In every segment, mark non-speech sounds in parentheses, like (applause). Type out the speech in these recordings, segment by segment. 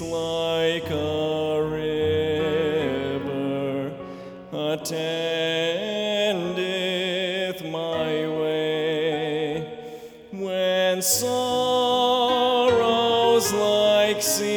Like a river attendeth my way. When sorrows like sea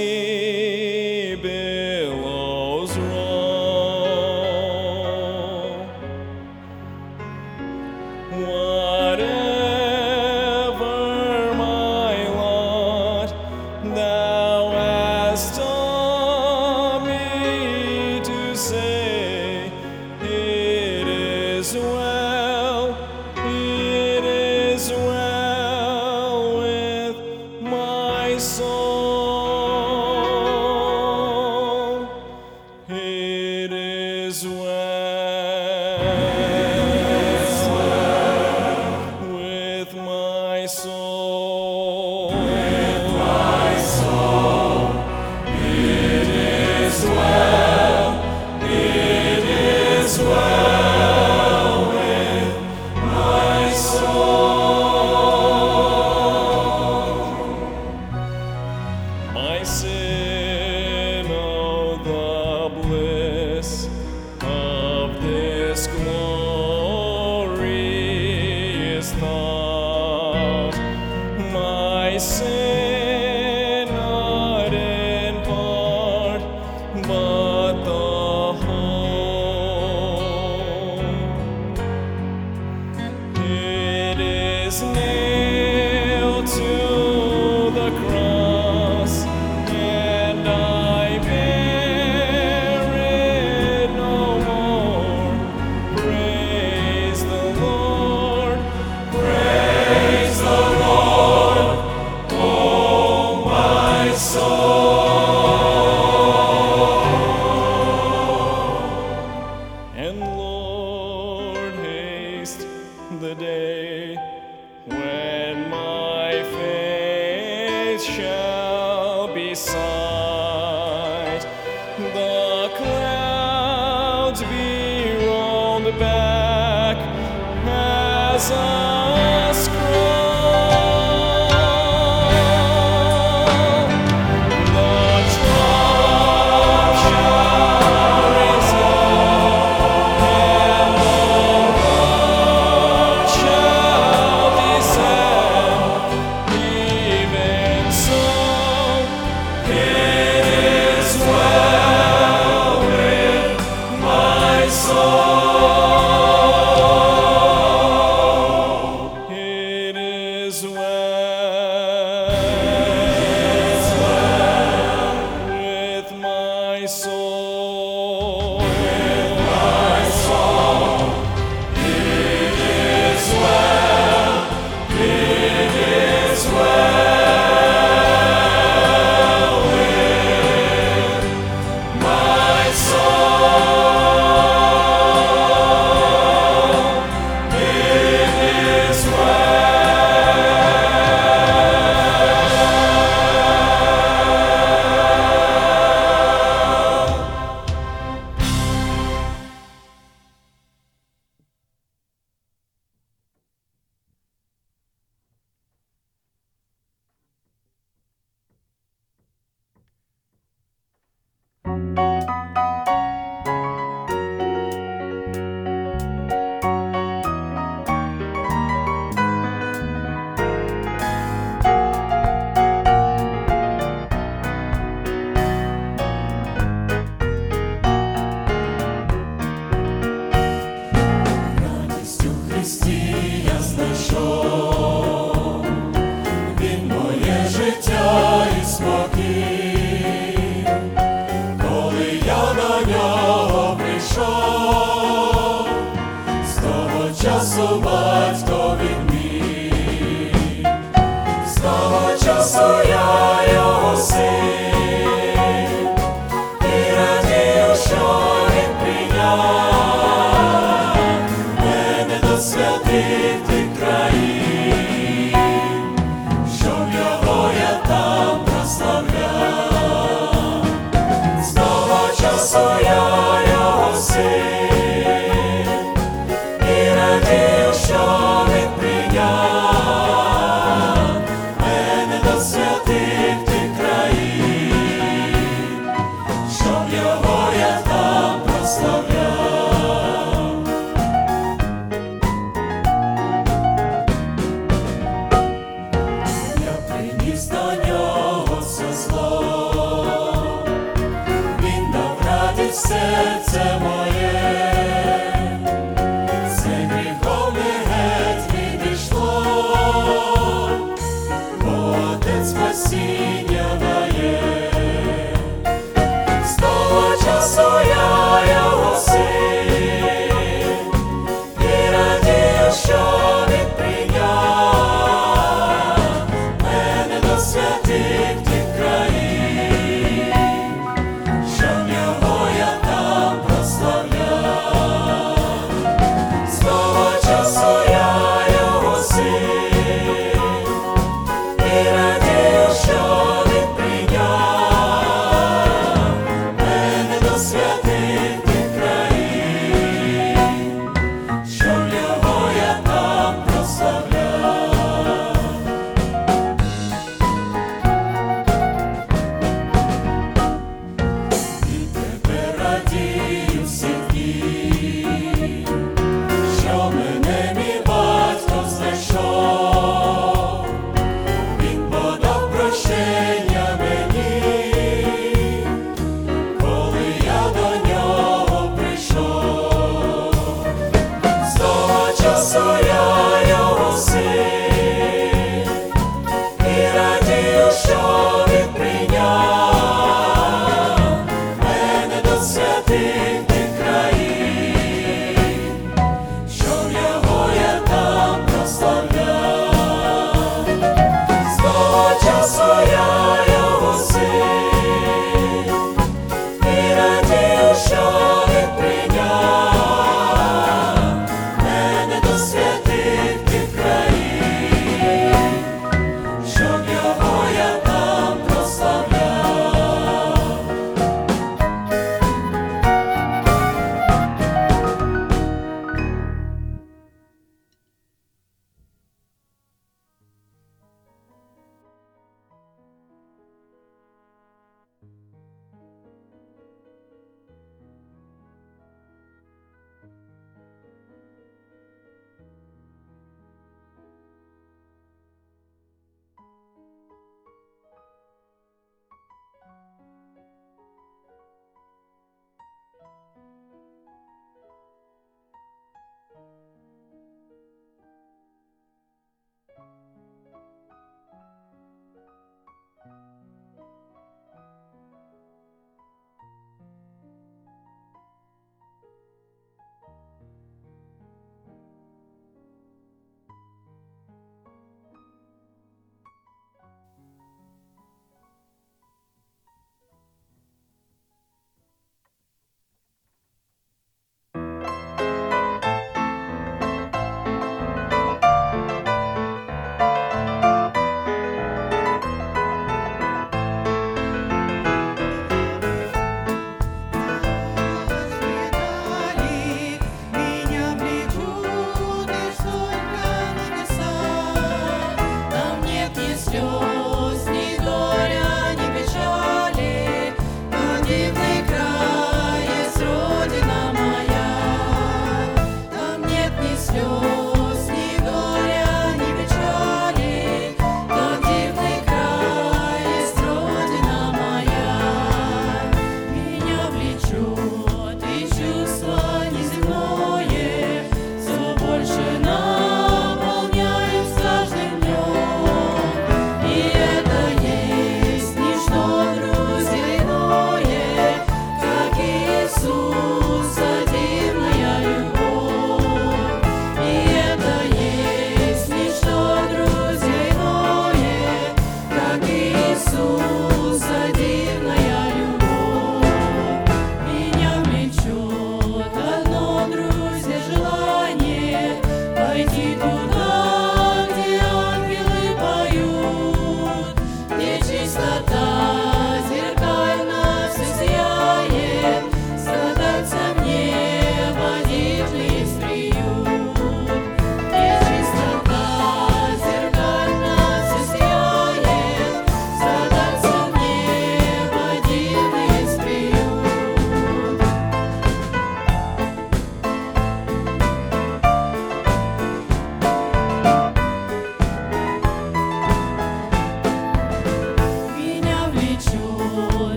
serce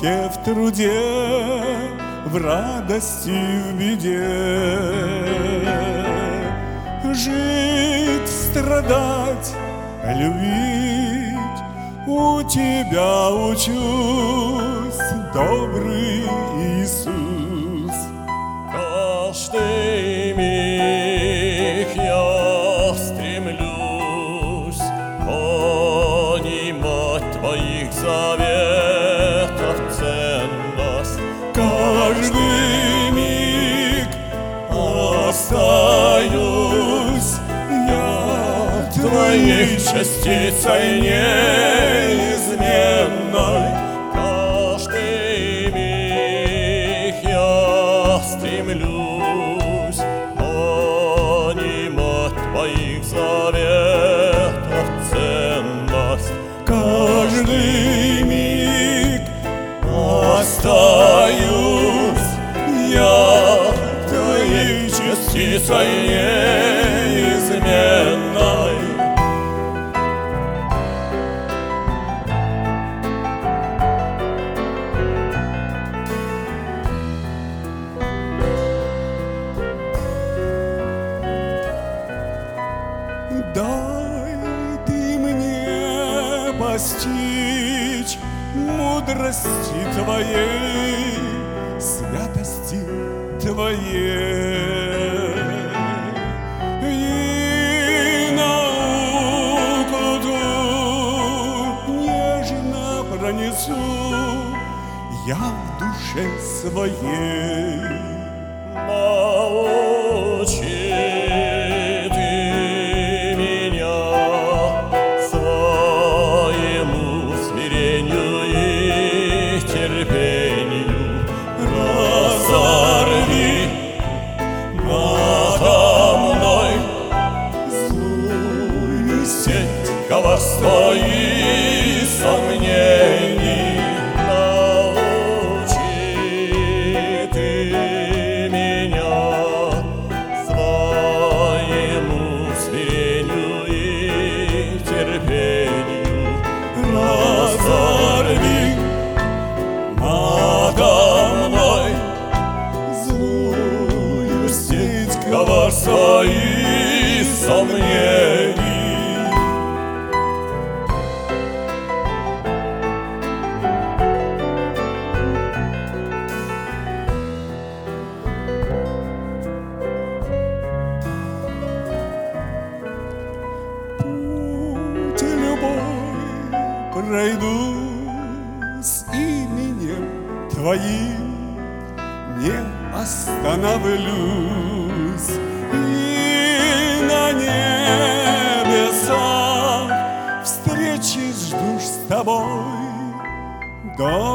отдыхе, в труде, в радости, в беде. Жить, страдать, любить У тебя учусь, добрый частицей неизменной. Каждый миг я стремлюсь понимать Твоих заветов ценность. Каждый миг остаюсь я твоей частицей неизменной. Мудрости твоей, святости твоей. И науку ту нежно пронесу я в душе своей.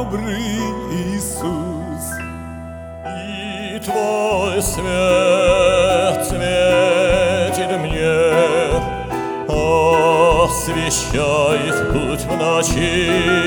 Добрый Иисус. И Твой свет светит мне, освещает путь в ночи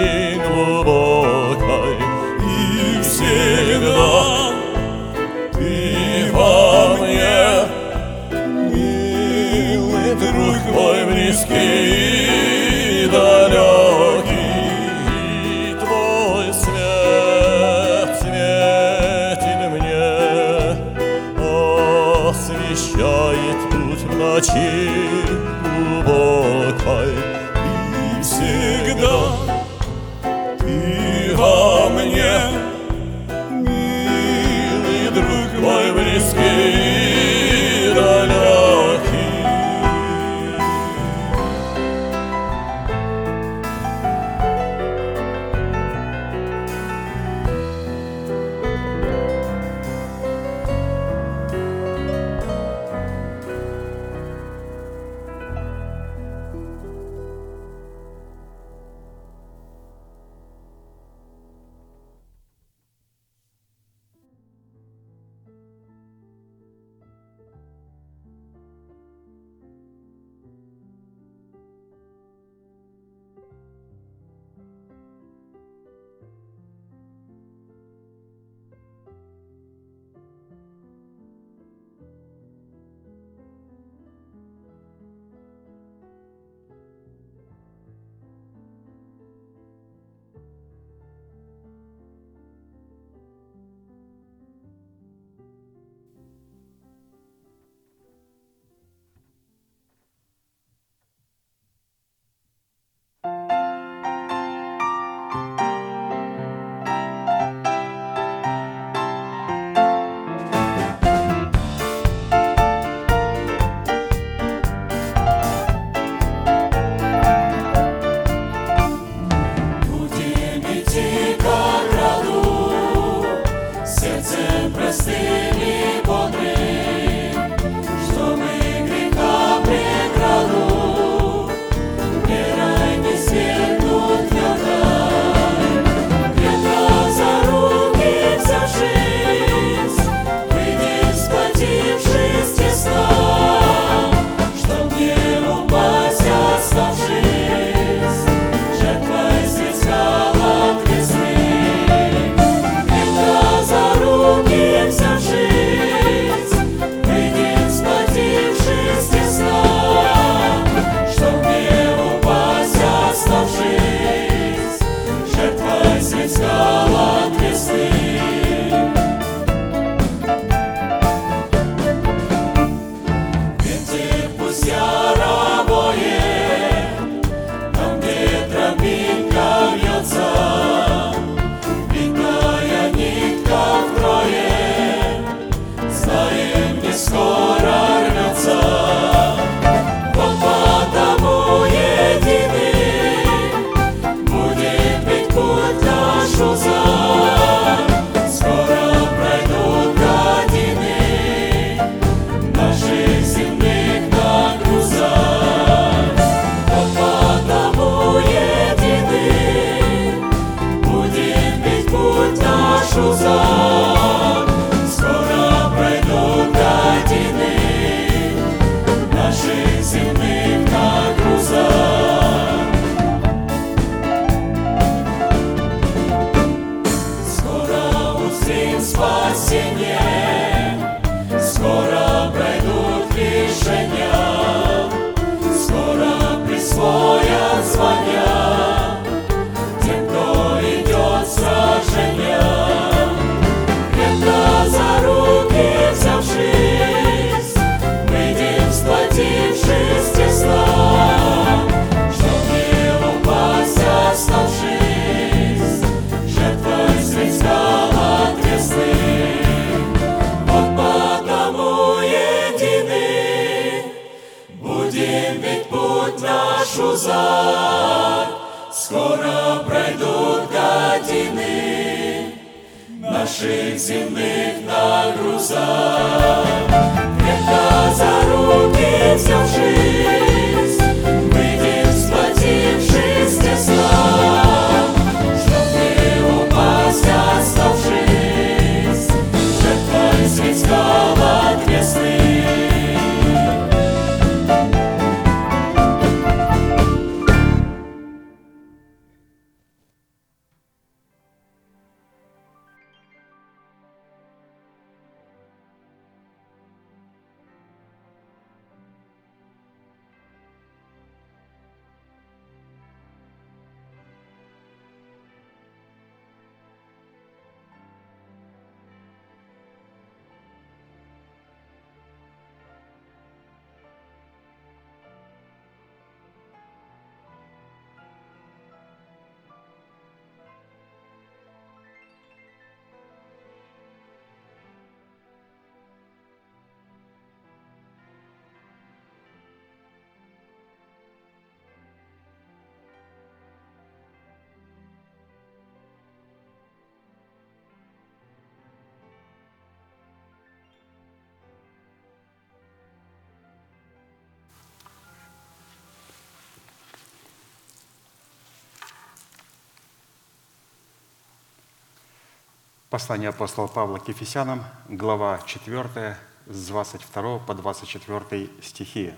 Послание апостола Павла к Ефесянам, глава 4, с 22 по 24 стихи.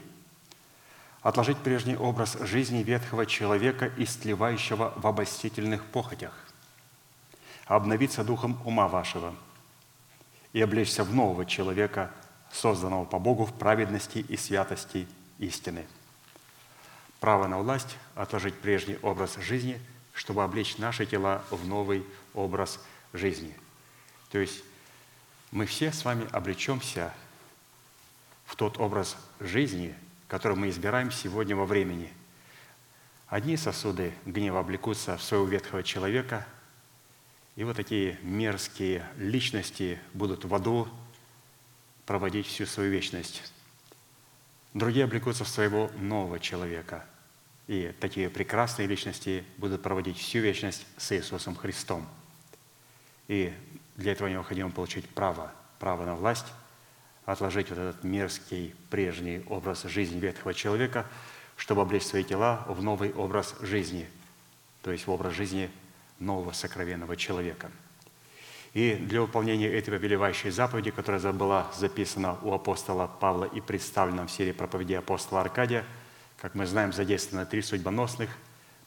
«Отложить прежний образ жизни ветхого человека, истлевающего в обольстительных похотях, обновиться духом ума вашего и облечься в нового человека, созданного по Богу в праведности и святости истины». Право на власть – отложить прежний образ жизни, чтобы облечь наши тела в новый образ жизни. То есть мы все с вами обречемся в тот образ жизни, который мы избираем сегодня во времени. Одни сосуды гнева облекутся в своего ветхого человека, и вот такие мерзкие личности будут в аду проводить всю свою вечность. Другие облекутся в своего нового человека. И такие прекрасные личности будут проводить всю вечность с Иисусом Христом – и для этого необходимо получить право, право на власть, отложить вот этот мерзкий прежний образ жизни ветхого человека, чтобы облечь свои тела в новый образ жизни, то есть в образ жизни нового сокровенного человека. И для выполнения этой повелевающей заповеди, которая была записана у апостола Павла и представлена в серии проповедей апостола Аркадия, как мы знаем, задействовано три судьбоносных,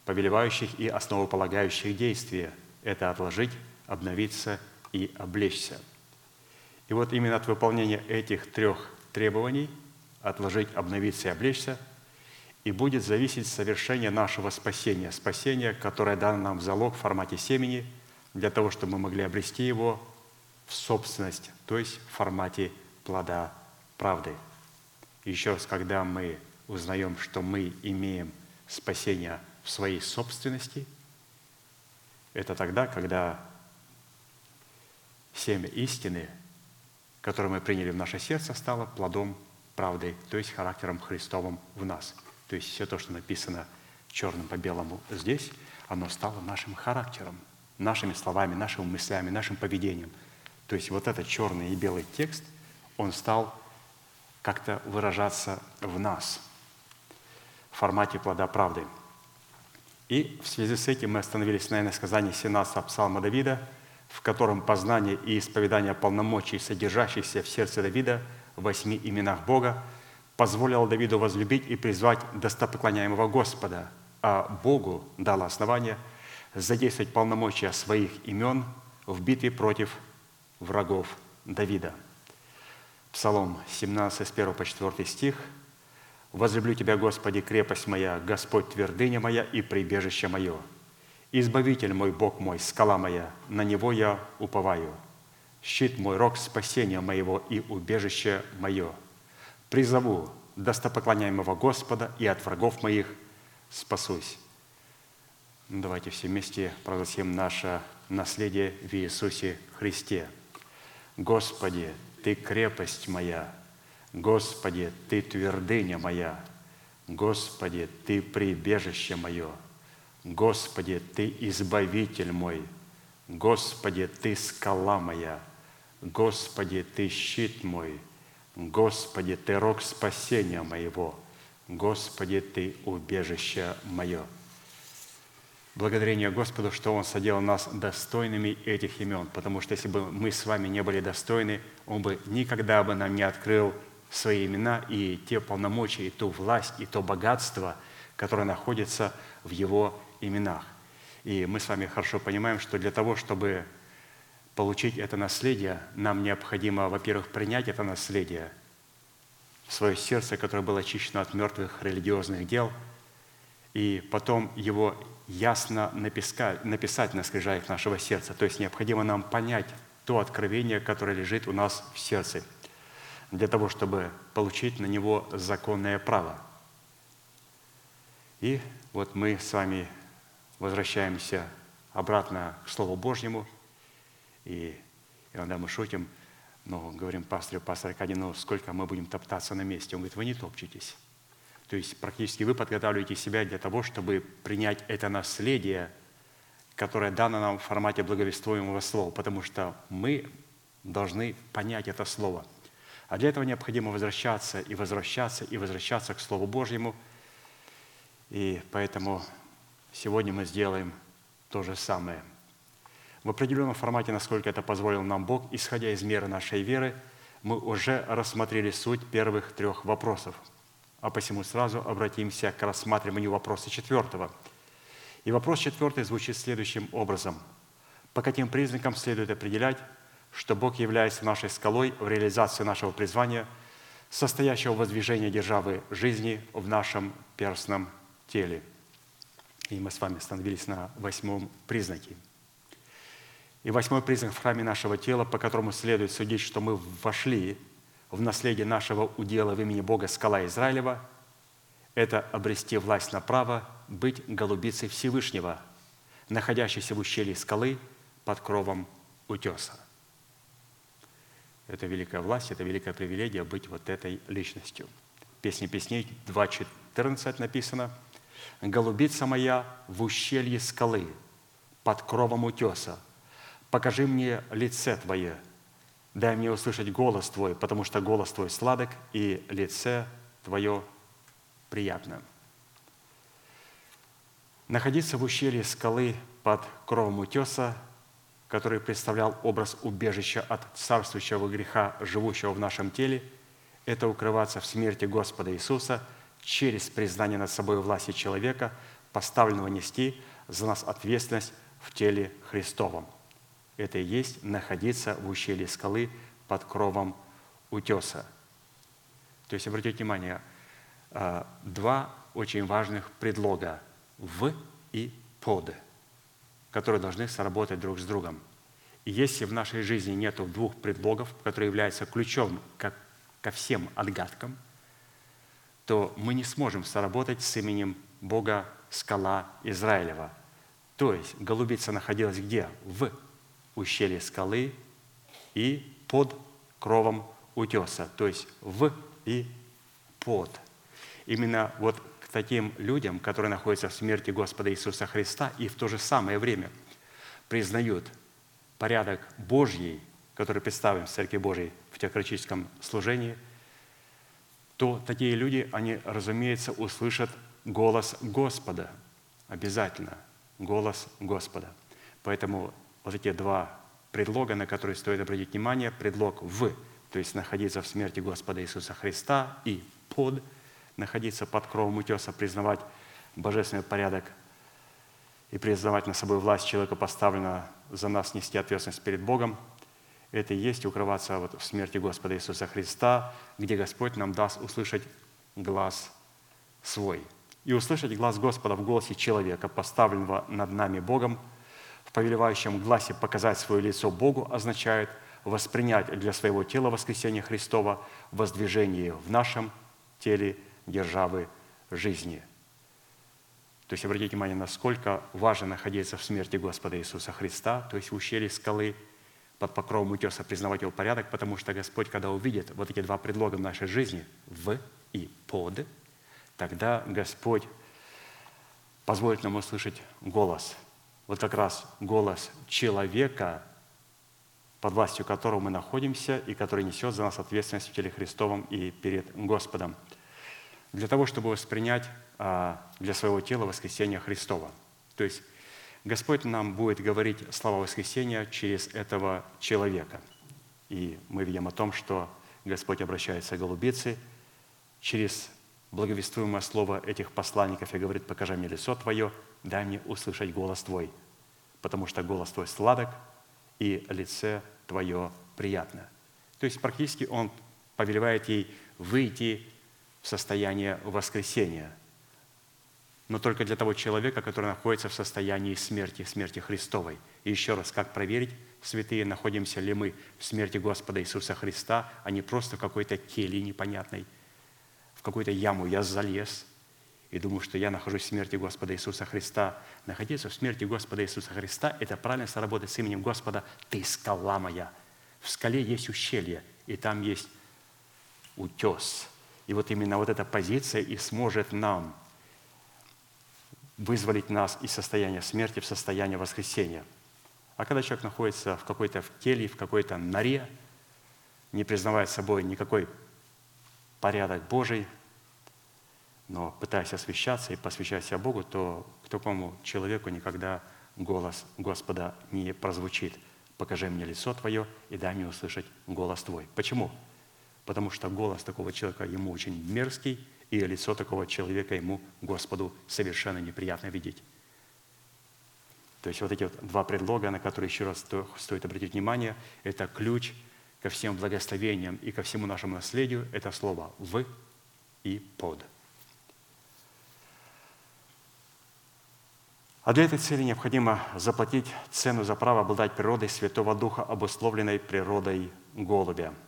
повелевающих и основополагающих действия. Это отложить, обновиться и облечься. И вот именно от выполнения этих трех требований отложить, обновиться и облечься, и будет зависеть совершение нашего спасения, спасения, которое дано нам в залог в формате семени, для того, чтобы мы могли обрести его в собственность, то есть в формате плода правды. Еще раз, когда мы узнаем, что мы имеем спасение в своей собственности, это тогда, когда семя истины которое мы приняли в наше сердце, стало плодом правды, то есть характером Христовым в нас. То есть все то, что написано черным по белому здесь, оно стало нашим характером, нашими словами, нашими мыслями, нашим поведением. То есть вот этот черный и белый текст, он стал как-то выражаться в нас в формате плода правды. И в связи с этим мы остановились на сказании 17 псалма Давида, в котором познание и исповедание полномочий, содержащихся в сердце Давида в восьми именах Бога, позволило Давиду возлюбить и призвать достопоклоняемого Господа, а Богу дало основание задействовать полномочия своих имен в битве против врагов Давида. Псалом 17, с 1 по 4 стих. «Возлюблю Тебя, Господи, крепость моя, Господь твердыня моя и прибежище мое. Избавитель мой, Бог мой, скала моя, на Него я уповаю. Щит мой, рог спасения моего и убежище мое. Призову достопоклоняемого Господа, и от врагов моих спасусь». Давайте все вместе прогласим наше наследие в Иисусе Христе. Господи, ты крепость моя, Господи, Ты твердыня моя, Господи, Ты прибежище мое, Господи, Ты избавитель мой, Господи, Ты скала моя, Господи, Ты щит мой, Господи, Ты рог спасения моего, Господи, Ты убежище мое. Благодарение Господу, что Он соделал нас достойными этих имен, потому что если бы мы с вами не были достойны, Он бы никогда бы нам не открыл свои имена и те полномочия, и ту власть, и то богатство, которое находится в Его именах. И мы с вами хорошо понимаем, что для того, чтобы получить это наследие, нам необходимо, во-первых, принять это наследие свое сердце, которое было очищено от мертвых религиозных дел, и потом его ясно написать, написать на скрижалях нашего сердца. То есть необходимо нам понять то откровение, которое лежит у нас в сердце, для того, чтобы получить на него законное право. И вот мы с вами возвращаемся обратно к Слову Божьему, и иногда мы шутим, ну, говорим пастору, пастор Аркадий, ну, сколько мы будем топтаться на месте? Он говорит, вы не топчетесь. То есть практически вы подготавливаете себя для того, чтобы принять это наследие, которое дано нам в формате благовествуемого слова, потому что мы должны понять это слово. А для этого необходимо возвращаться и возвращаться и возвращаться к Слову Божьему. И поэтому сегодня мы сделаем то же самое. В определенном формате, насколько это позволил нам Бог, исходя из меры нашей веры, мы уже рассмотрели суть первых трех вопросов – а посему сразу обратимся к рассматриванию вопроса четвертого. И вопрос четвертый звучит следующим образом. По каким признакам следует определять, что Бог является нашей скалой в реализации нашего призвания, состоящего в воздвижении державы жизни в нашем перстном теле? И мы с вами остановились на восьмом признаке. И восьмой признак в храме нашего тела, по которому следует судить, что мы вошли в наследие нашего удела в имени Бога скала Израилева, это обрести власть на право быть голубицей Всевышнего, находящейся в ущелье скалы под кровом утеса. Это великая власть, это великая привилегия быть вот этой личностью. Песни песней 2.14 написано «Голубица моя в ущелье скалы, под кровом утеса, покажи мне лице Твое, Дай мне услышать голос Твой, потому что голос Твой сладок, и лице Твое приятно. Находиться в ущелье скалы под кровом утеса, который представлял образ убежища от царствующего греха, живущего в нашем теле, это укрываться в смерти Господа Иисуса через признание над собой власти человека, поставленного нести за нас ответственность в теле Христовом – это и есть находиться в ущелье скалы под кровом утеса. То есть, обратите внимание, а, два очень важных предлога «в» и «под», которые должны сработать друг с другом. И если в нашей жизни нет двух предлогов, которые являются ключом ко всем отгадкам, то мы не сможем сработать с именем Бога скала Израилева. То есть голубица находилась где? В ущелье скалы и под кровом утеса, то есть в и под. Именно вот к таким людям, которые находятся в смерти Господа Иисуса Христа и в то же самое время признают порядок Божий, который представлен в Церкви Божией в теократическом служении, то такие люди, они, разумеется, услышат голос Господа. Обязательно голос Господа. Поэтому вот эти два предлога, на которые стоит обратить внимание, предлог «в», то есть находиться в смерти Господа Иисуса Христа, и «под», находиться под кровом утеса, признавать божественный порядок и признавать на собой власть человека, поставлена за нас нести ответственность перед Богом, это и есть укрываться вот в смерти Господа Иисуса Христа, где Господь нам даст услышать глаз свой. И услышать глаз Господа в голосе человека, поставленного над нами Богом, в повелевающем гласе показать свое лицо Богу означает воспринять для своего тела воскресения Христова воздвижение в нашем теле державы жизни. То есть обратите внимание, насколько важно находиться в смерти Господа Иисуса Христа, то есть в ущелье скалы, под покровом утеса признавать его порядок, потому что Господь, когда увидит вот эти два предлога в нашей жизни, в и под, тогда Господь позволит нам услышать голос. Вот как раз голос человека, под властью которого мы находимся и который несет за нас ответственность в теле Христовом и перед Господом – для того, чтобы воспринять а, для своего тела воскресение Христова. То есть Господь нам будет говорить слова воскресения через этого человека. И мы видим о том, что Господь обращается к голубице через благовествуемое слово этих посланников и говорит, покажи мне лицо Твое, дай мне услышать голос Твой, потому что голос Твой сладок, и лице Твое приятно. То есть практически Он повелевает ей выйти в состояние воскресения, но только для того человека, который находится в состоянии смерти, смерти Христовой. И еще раз, как проверить, святые, находимся ли мы в смерти Господа Иисуса Христа, а не просто в какой-то келье непонятной, в какую-то яму я залез и думаю, что я нахожусь в смерти Господа Иисуса Христа. Находиться в смерти Господа Иисуса Христа – это правильно сработать с именем Господа «Ты скала моя». В скале есть ущелье, и там есть утес – и вот именно вот эта позиция и сможет нам вызволить нас из состояния смерти в состояние воскресения. А когда человек находится в какой-то в теле, в какой-то норе, не признавая собой никакой порядок Божий, но пытаясь освящаться и посвящать себя Богу, то к такому человеку никогда голос Господа не прозвучит. «Покажи мне лицо Твое и дай мне услышать голос Твой». Почему? потому что голос такого человека ему очень мерзкий, и лицо такого человека ему, Господу, совершенно неприятно видеть. То есть вот эти вот два предлога, на которые еще раз стоит обратить внимание, это ключ ко всем благословениям и ко всему нашему наследию, это слово «в» и «под». А для этой цели необходимо заплатить цену за право обладать природой Святого Духа, обусловленной природой голубя –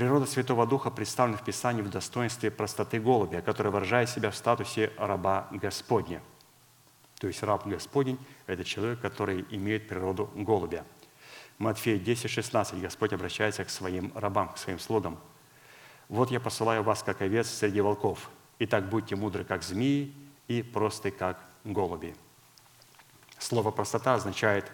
Природа Святого Духа представлена в Писании в достоинстве простоты голубя, который выражает себя в статусе раба Господня. То есть раб Господень – это человек, который имеет природу голубя. Матфея 10, 16 Господь обращается к своим рабам, к своим слугам. «Вот я посылаю вас, как овец среди волков. Итак, будьте мудры, как змеи, и просты, как голуби». Слово «простота» означает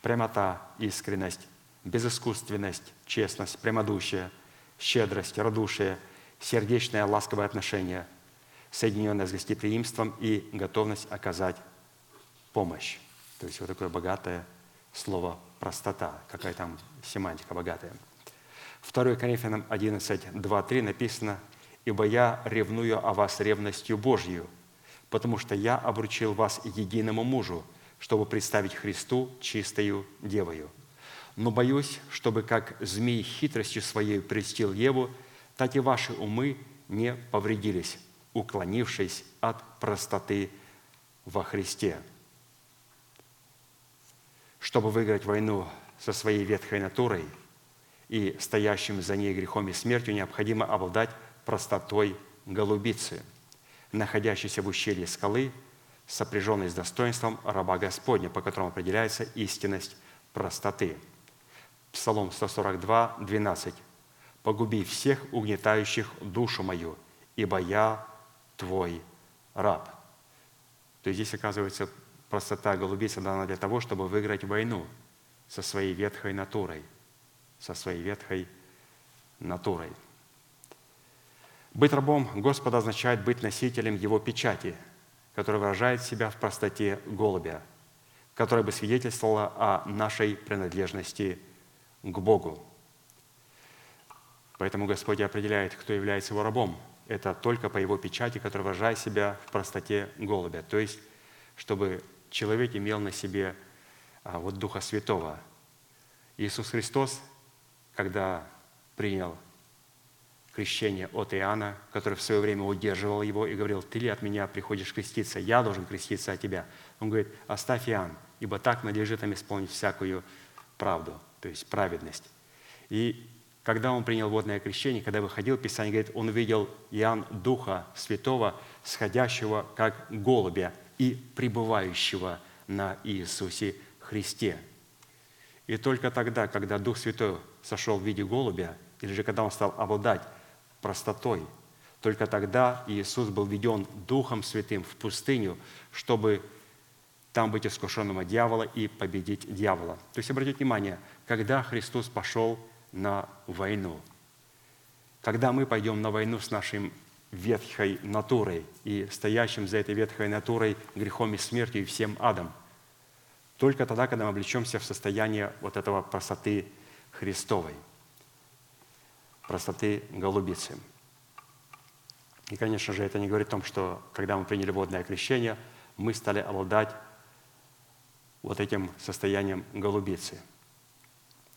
прямота, искренность, безыскусственность, честность, прямодушие – щедрость, радушие, сердечное ласковое отношение, соединенное с гостеприимством и готовность оказать помощь. То есть вот такое богатое слово простота, какая там семантика богатая. 2 Коринфянам 11, 2, 3 написано, «Ибо я ревную о вас ревностью Божью, потому что я обручил вас единому мужу, чтобы представить Христу чистою девою» но боюсь, чтобы как змей хитростью своей престил Еву, так и ваши умы не повредились, уклонившись от простоты во Христе. Чтобы выиграть войну со своей ветхой натурой и стоящим за ней грехом и смертью, необходимо обладать простотой голубицы, находящейся в ущелье скалы, сопряженной с достоинством раба Господня, по которому определяется истинность простоты – Псалом 142, 12. «Погуби всех угнетающих душу мою, ибо я твой раб». То есть здесь, оказывается, простота голубицы дана для того, чтобы выиграть войну со своей ветхой натурой, со своей ветхой натурой. Быть рабом Господа означает быть носителем Его печати, которая выражает себя в простоте голубя, которая бы свидетельствовала о нашей принадлежности к Богу. Поэтому Господь определяет, кто является его рабом. Это только по его печати, которая выражает себя в простоте голубя. То есть, чтобы человек имел на себе а, вот Духа Святого. Иисус Христос, когда принял крещение от Иоанна, который в свое время удерживал его и говорил, «Ты ли от меня приходишь креститься? Я должен креститься от тебя». Он говорит, «Оставь Иоанн, ибо так надлежит им исполнить всякую правду» то есть праведность. И когда он принял водное крещение, когда выходил, Писание говорит, он увидел Иоанн Духа Святого, сходящего как голубя и пребывающего на Иисусе Христе. И только тогда, когда Дух Святой сошел в виде голубя, или же когда он стал обладать простотой, только тогда Иисус был введен Духом Святым в пустыню, чтобы там быть искушенным от дьявола и победить дьявола. То есть, обратите внимание, когда Христос пошел на войну, когда мы пойдем на войну с нашей ветхой натурой и стоящим за этой ветхой натурой грехом и смертью и всем адом, только тогда, когда мы облечемся в состояние вот этого простоты Христовой, простоты голубицы. И, конечно же, это не говорит о том, что когда мы приняли водное крещение, мы стали обладать вот этим состоянием голубицы.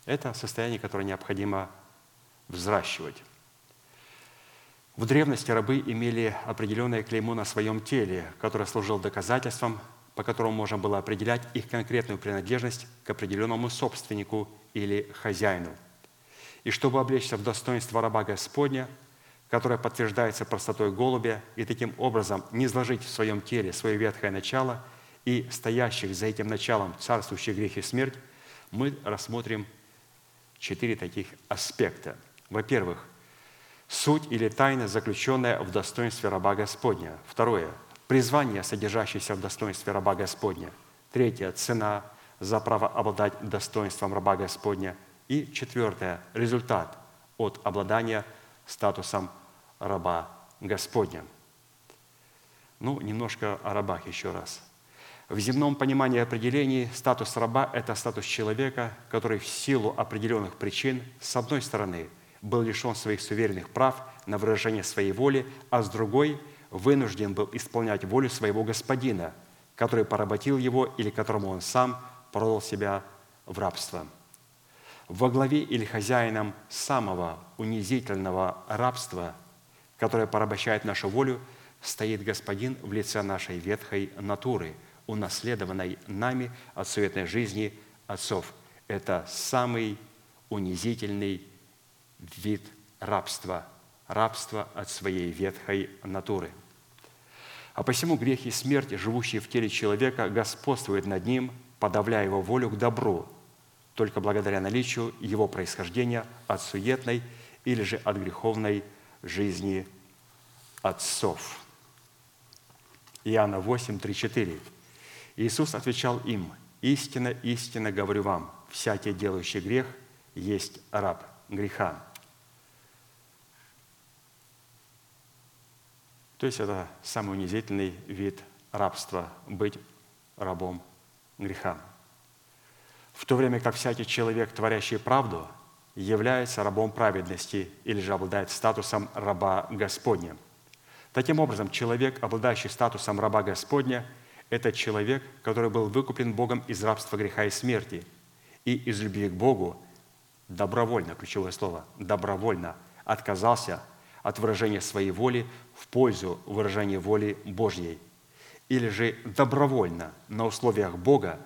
Это состояние, которое необходимо взращивать. В древности рабы имели определенное клеймо на своем теле, которое служило доказательством, по которому можно было определять их конкретную принадлежность к определенному собственнику или хозяину. И чтобы облечься в достоинство раба Господня, которое подтверждается простотой голубя, и таким образом не изложить в своем теле свое ветхое начало – и стоящих за этим началом царствующий грех и смерть, мы рассмотрим четыре таких аспекта. Во-первых, суть или тайна, заключенная в достоинстве раба Господня. Второе, призвание, содержащееся в достоинстве раба Господня. Третье, цена за право обладать достоинством раба Господня. И четвертое, результат от обладания статусом раба Господня. Ну, немножко о рабах еще раз. В земном понимании определений статус раба – это статус человека, который в силу определенных причин, с одной стороны, был лишен своих суверенных прав на выражение своей воли, а с другой – вынужден был исполнять волю своего господина, который поработил его или которому он сам продал себя в рабство. Во главе или хозяином самого унизительного рабства, которое порабощает нашу волю, стоит господин в лице нашей ветхой натуры – унаследованной нами от суетной жизни отцов. Это самый унизительный вид рабства, рабство от своей ветхой натуры. А посему грех и смерть, живущие в теле человека, господствуют над ним, подавляя его волю к добру, только благодаря наличию его происхождения от суетной или же от греховной жизни отцов. Иоанна 8, 3, 4. Иисус отвечал им, «Истинно, истинно говорю вам, всякий делающий грех есть раб греха». То есть это самый унизительный вид рабства – быть рабом греха. В то время как всякий человек, творящий правду, является рабом праведности или же обладает статусом раба Господня. Таким образом, человек, обладающий статусом раба Господня – это человек, который был выкуплен Богом из рабства греха и смерти и из любви к Богу добровольно, ключевое слово, добровольно отказался от выражения своей воли в пользу выражения воли Божьей. Или же добровольно на условиях Бога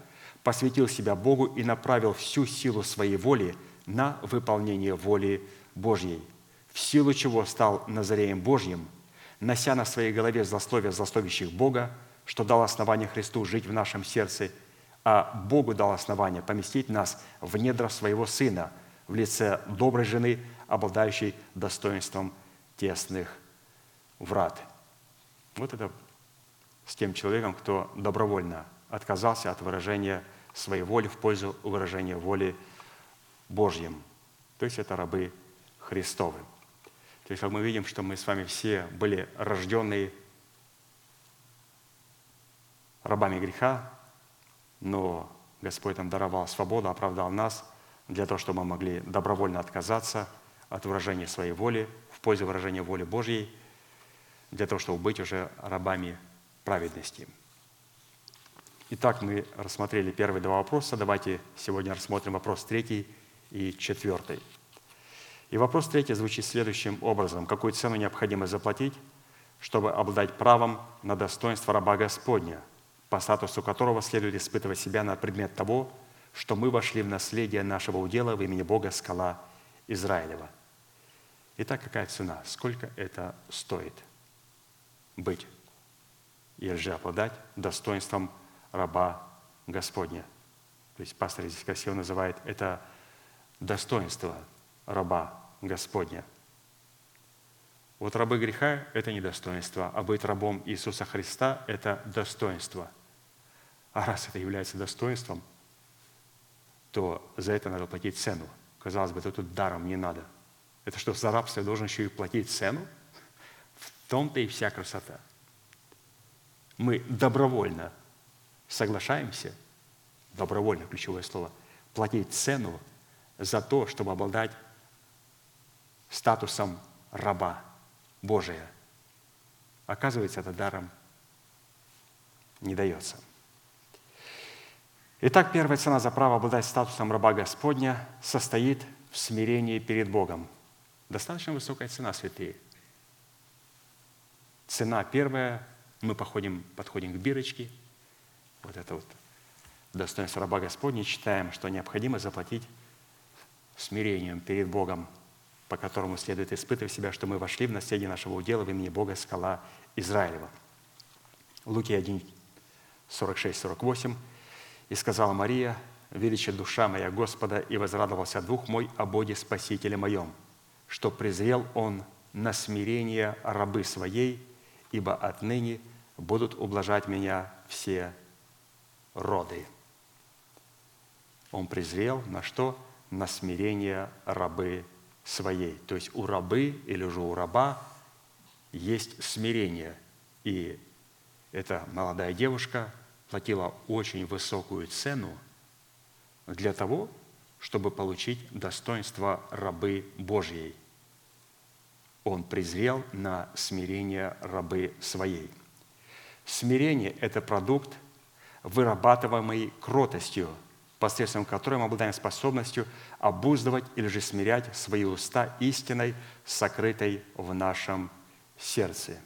посвятил себя Богу и направил всю силу своей воли на выполнение воли Божьей, в силу чего стал Назареем Божьим, нося на своей голове злословие злословящих Бога, что дал основание Христу жить в нашем сердце, а Богу дал основание поместить нас в недра своего Сына в лице доброй жены, обладающей достоинством тесных врат. Вот это с тем человеком, кто добровольно отказался от выражения своей воли в пользу выражения воли Божьим. То есть это рабы Христовы. То есть как мы видим, что мы с вами все были рожденные рабами греха, но Господь нам даровал свободу, оправдал нас для того, чтобы мы могли добровольно отказаться от выражения своей воли в пользу выражения воли Божьей, для того, чтобы быть уже рабами праведности. Итак, мы рассмотрели первые два вопроса. Давайте сегодня рассмотрим вопрос третий и четвертый. И вопрос третий звучит следующим образом. Какую цену необходимо заплатить, чтобы обладать правом на достоинство раба Господня, по статусу которого следует испытывать себя на предмет того, что мы вошли в наследие нашего удела в имени Бога скала Израилева. Итак, какая цена? Сколько это стоит быть или же обладать достоинством раба Господня? То есть пастор здесь красиво называет это достоинство раба Господня. Вот рабы греха – это не достоинство, а быть рабом Иисуса Христа – это достоинство. А раз это является достоинством, то за это надо платить цену. Казалось бы, это тут даром не надо. Это что, за рабство я должен еще и платить цену? В том-то и вся красота. Мы добровольно соглашаемся, добровольно ключевое слово, платить цену за то, чтобы обладать статусом раба Божия. Оказывается, это даром не дается. Итак, первая цена за право обладать статусом раба Господня состоит в смирении перед Богом. Достаточно высокая цена, святые. Цена первая, мы походим, подходим к бирочке, вот это вот достоинство раба Господня, читаем, что необходимо заплатить смирением перед Богом – по которому следует испытывать себя, что мы вошли в наследие нашего удела в имени Бога скала Израилева. Луки 1, 46-48. «И сказала Мария, велича душа моя Господа, и возрадовался дух мой о Боге Спасителе моем, что презрел Он на смирение рабы своей, ибо отныне будут ублажать меня все роды». Он презрел на что? На смирение рабы своей. То есть у рабы или же у раба есть смирение. И эта молодая девушка платила очень высокую цену для того, чтобы получить достоинство рабы Божьей. Он презрел на смирение рабы своей. Смирение – это продукт, вырабатываемый кротостью – посредством которой мы обладаем способностью обуздывать или же смирять свои уста истиной, сокрытой в нашем сердце.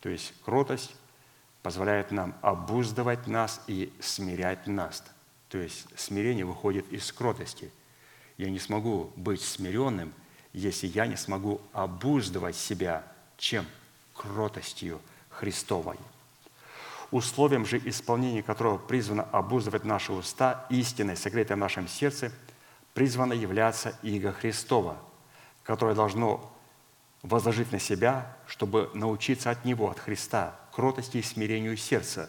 То есть кротость позволяет нам обуздывать нас и смирять нас. То есть смирение выходит из кротости. Я не смогу быть смиренным, если я не смогу обуздывать себя чем? Кротостью Христовой условием же исполнения которого призвано обуздывать наши уста истиной, сокрытой в нашем сердце, призвано являться Иго Христова, которое должно возложить на себя, чтобы научиться от Него, от Христа, кротости и смирению сердца,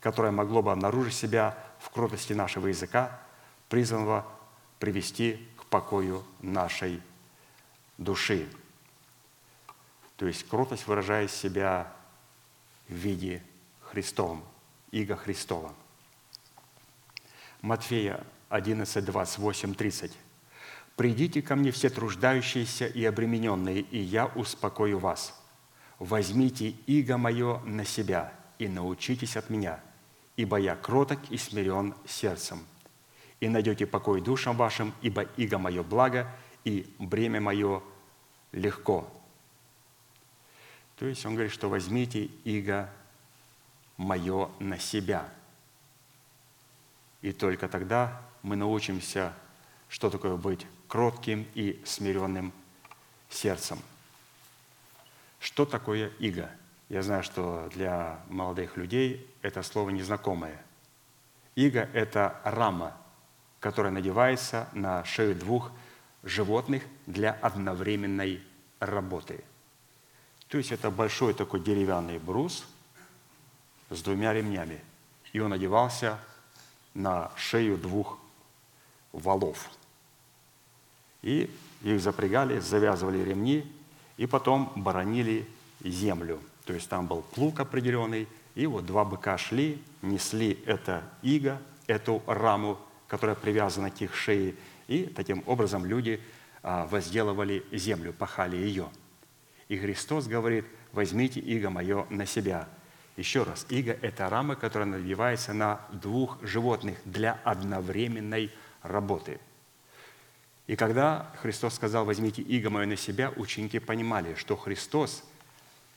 которое могло бы обнаружить себя в кротости нашего языка, призванного привести к покою нашей души. То есть кротость выражает себя в виде Христовым, Иго Христова. Матфея 11, 28, 30. «Придите ко мне все труждающиеся и обремененные, и я успокою вас. Возьмите иго мое на себя и научитесь от меня, ибо я кроток и смирен сердцем. И найдете покой душам вашим, ибо иго мое благо, и бремя мое легко». То есть он говорит, что возьмите иго мое на себя. И только тогда мы научимся, что такое быть кротким и смиренным сердцем. Что такое иго? Я знаю, что для молодых людей это слово незнакомое. Иго – это рама, которая надевается на шею двух животных для одновременной работы. То есть это большой такой деревянный брус с двумя ремнями. И он одевался на шею двух валов. И их запрягали, завязывали ремни, и потом боронили землю. То есть там был плуг определенный, и вот два быка шли, несли это иго, эту раму, которая привязана к их шее, и таким образом люди а, возделывали землю, пахали ее. И Христос говорит, возьмите иго мое на себя. Еще раз, иго – это рама, которая надевается на двух животных для одновременной работы. И когда Христос сказал, возьмите иго мое на себя, ученики понимали, что Христос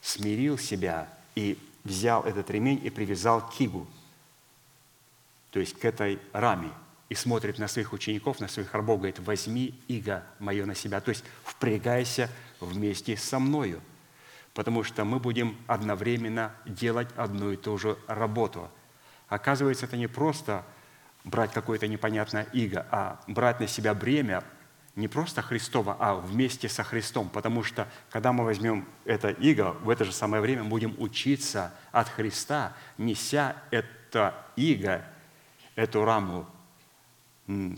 смирил себя и взял этот ремень и привязал к игу, то есть к этой раме, и смотрит на своих учеников, на своих рабов, говорит, возьми иго мое на себя, то есть впрягайся вместе со мною, потому что мы будем одновременно делать одну и ту же работу. Оказывается, это не просто брать какое-то непонятное иго, а брать на себя бремя не просто Христова, а вместе со Христом. Потому что, когда мы возьмем это иго, в это же самое время будем учиться от Христа, неся это иго, эту раму,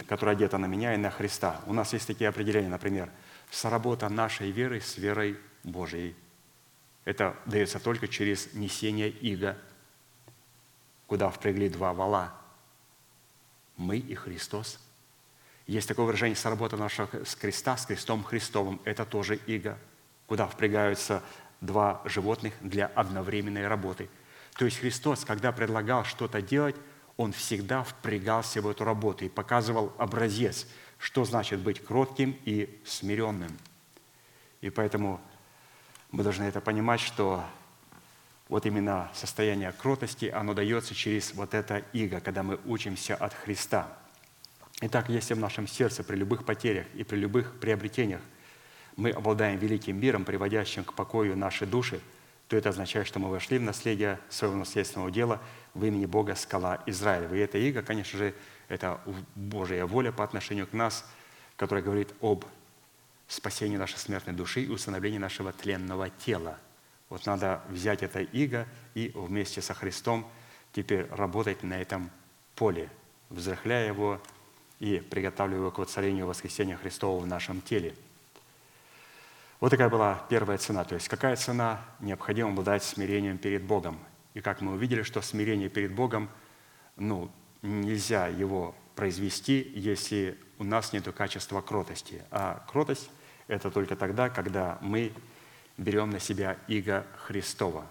которая одета на меня и на Христа. У нас есть такие определения, например, соработа нашей веры с верой Божией. Это дается только через несение иго, куда впрягли два вала. Мы и Христос – есть такое выражение «соработа нашего с креста, с крестом Христовым». Это тоже иго, куда впрягаются два животных для одновременной работы. То есть Христос, когда предлагал что-то делать, Он всегда впрягался в эту работу и показывал образец, что значит быть кротким и смиренным. И поэтому мы должны это понимать, что вот именно состояние кротости, оно дается через вот это иго, когда мы учимся от Христа – Итак, если в нашем сердце при любых потерях и при любых приобретениях мы обладаем великим миром, приводящим к покою наши души, то это означает, что мы вошли в наследие своего наследственного дела в имени Бога скала Израиля. И это иго, конечно же, это Божья воля по отношению к нас, которая говорит об спасении нашей смертной души и установлении нашего тленного тела. Вот надо взять это иго и вместе со Христом теперь работать на этом поле, взрыхляя его и приготавливая его к воцарению воскресения Христова в нашем теле. Вот такая была первая цена. То есть какая цена необходимо обладать смирением перед Богом. И как мы увидели, что смирение перед Богом, ну, нельзя его произвести, если у нас нет качества кротости. А кротость – это только тогда, когда мы берем на себя иго Христова.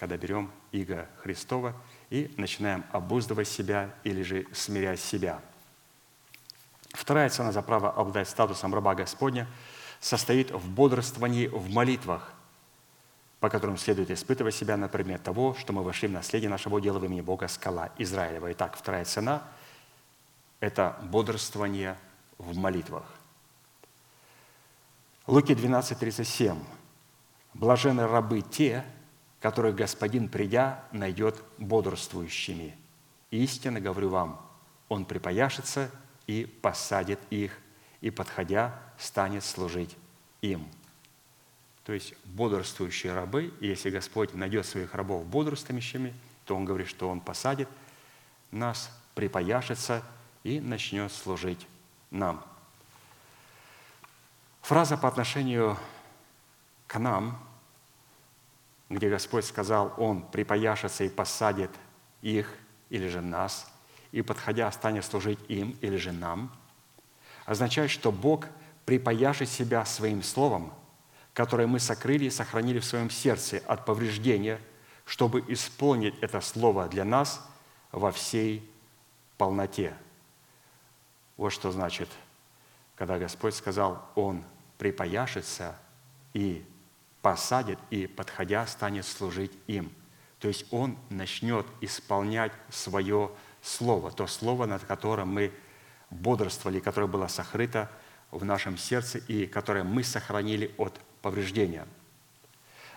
Когда берем иго Христова и начинаем обуздывать себя или же смирять себя – Вторая цена за право обладать статусом раба Господня состоит в бодрствовании в молитвах, по которым следует испытывать себя на предмет того, что мы вошли в наследие нашего дела в имени Бога скала Израилева. Итак, вторая цена – это бодрствование в молитвах. Луки 12, 37. «Блажены рабы те, которых Господин, придя, найдет бодрствующими. Истинно говорю вам, он припояшется и посадит их, и, подходя, станет служить им». То есть бодрствующие рабы, и если Господь найдет своих рабов бодрствующими, то Он говорит, что Он посадит нас, припояшится и начнет служить нам. Фраза по отношению к нам, где Господь сказал, Он припояшится и посадит их или же нас – и, подходя, станет служить им или же нам, означает, что Бог припаяшит себя своим словом, которое мы сокрыли и сохранили в своем сердце от повреждения, чтобы исполнить это слово для нас во всей полноте. Вот что значит, когда Господь сказал, Он припаяшится и посадит, и, подходя, станет служить им. То есть Он начнет исполнять свое Слово, то Слово, над которым мы бодрствовали, которое было сокрыто в нашем сердце и которое мы сохранили от повреждения.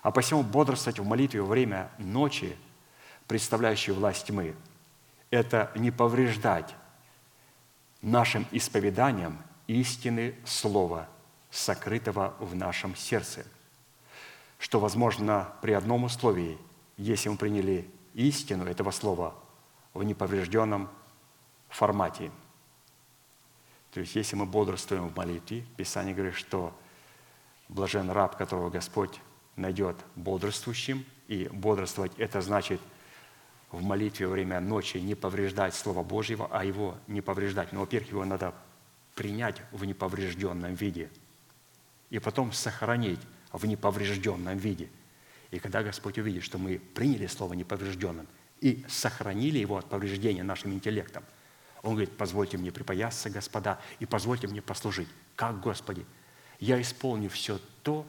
А посему бодрствовать в молитве во время ночи, представляющей власть тьмы, это не повреждать нашим исповеданием истины Слова, сокрытого в нашем сердце. Что возможно при одном условии, если мы приняли истину этого Слова в неповрежденном формате. То есть, если мы бодрствуем в молитве, Писание говорит, что блажен раб, которого Господь найдет бодрствующим, и бодрствовать – это значит в молитве во время ночи не повреждать Слово Божьего, а его не повреждать. Но, во-первых, его надо принять в неповрежденном виде, и потом сохранить в неповрежденном виде. И когда Господь увидит, что мы приняли Слово неповрежденным и сохранили его от повреждения нашим интеллектом, Он говорит, позвольте мне припоясаться, Господа, и позвольте мне послужить. Как, Господи? Я исполню все то,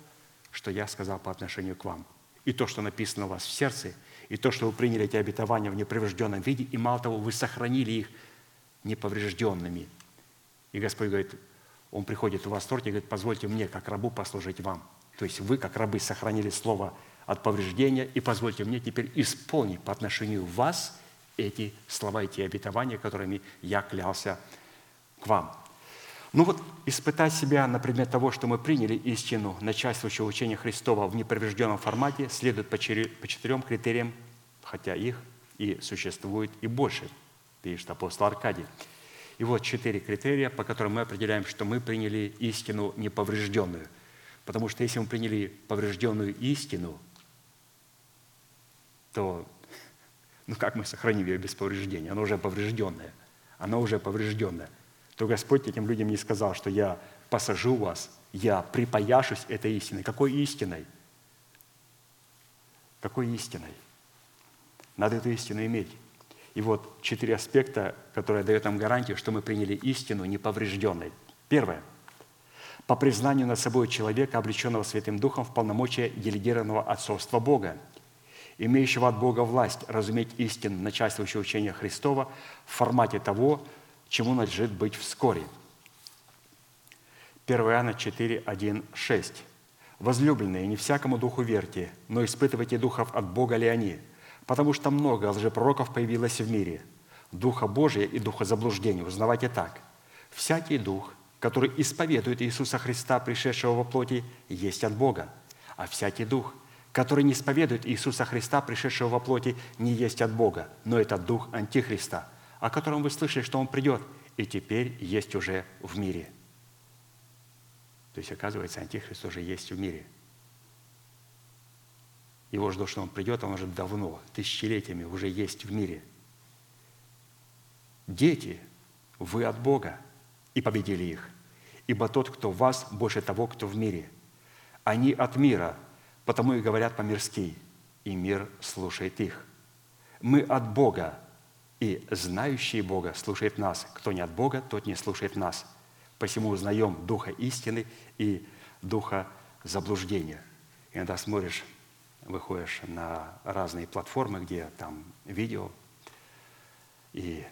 что я сказал по отношению к вам. И то, что написано у вас в сердце, и то, что вы приняли эти обетования в неповрежденном виде, и мало того, вы сохранили их неповрежденными. И Господь говорит, Он приходит в восторг и говорит, позвольте мне, как рабу, послужить вам. То есть вы, как рабы, сохранили слово от повреждения, и позвольте мне теперь исполнить по отношению вас эти слова, эти обетования, которыми я клялся к вам. Ну вот испытать себя на предмет того, что мы приняли истину начальствующего учения Христова в неповрежденном формате, следует по четырем критериям, хотя их и существует и больше, пишет апостол Аркадий. И вот четыре критерия, по которым мы определяем, что мы приняли истину неповрежденную. Потому что если мы приняли поврежденную истину, то ну как мы сохраним ее без повреждения? Она уже поврежденная. Она уже поврежденная. То Господь этим людям не сказал, что я посажу вас, я припаяшусь этой истиной. Какой истиной? Какой истиной? Надо эту истину иметь. И вот четыре аспекта, которые дают нам гарантию, что мы приняли истину неповрежденной. Первое. По признанию над собой человека, облеченного Святым Духом в полномочия делегированного отцовства Бога, имеющего от Бога власть разуметь истину начальствующего учения Христова в формате того, чему надлежит быть вскоре. 1 Иоанна 4, 1, 6. «Возлюбленные, не всякому духу верьте, но испытывайте духов, от Бога ли они, потому что много лжепророков появилось в мире. Духа Божия и духа заблуждения узнавайте так. Всякий дух, который исповедует Иисуса Христа, пришедшего во плоти, есть от Бога, а всякий дух, который не исповедует Иисуса Христа, пришедшего во плоти, не есть от Бога, но это дух Антихриста, о котором вы слышали, что он придет, и теперь есть уже в мире. То есть, оказывается, Антихрист уже есть в мире. Его ждут, что он придет, он уже давно, тысячелетиями уже есть в мире. Дети, вы от Бога, и победили их. Ибо тот, кто в вас, больше того, кто в мире. Они от мира, потому и говорят по-мирски, и мир слушает их. Мы от Бога, и знающий Бога слушает нас. Кто не от Бога, тот не слушает нас. Посему узнаем Духа истины и Духа заблуждения. Иногда смотришь, выходишь на разные платформы, где там видео, и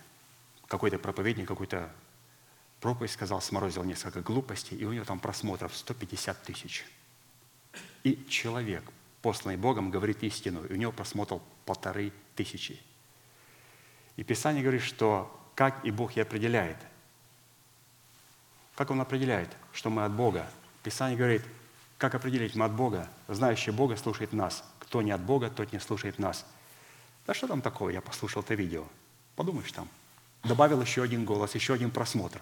какой-то проповедник, какой-то проповедь сказал, сморозил несколько глупостей, и у него там просмотров 150 тысяч. И человек, посланный Богом, говорит истину, и у него просмотров полторы тысячи – и Писание говорит, что как и Бог и определяет. Как Он определяет, что мы от Бога? Писание говорит, как определить мы от Бога? Знающий Бога слушает нас. Кто не от Бога, тот не слушает нас. Да что там такое? Я послушал это видео. Подумаешь там. Добавил еще один голос, еще один просмотр.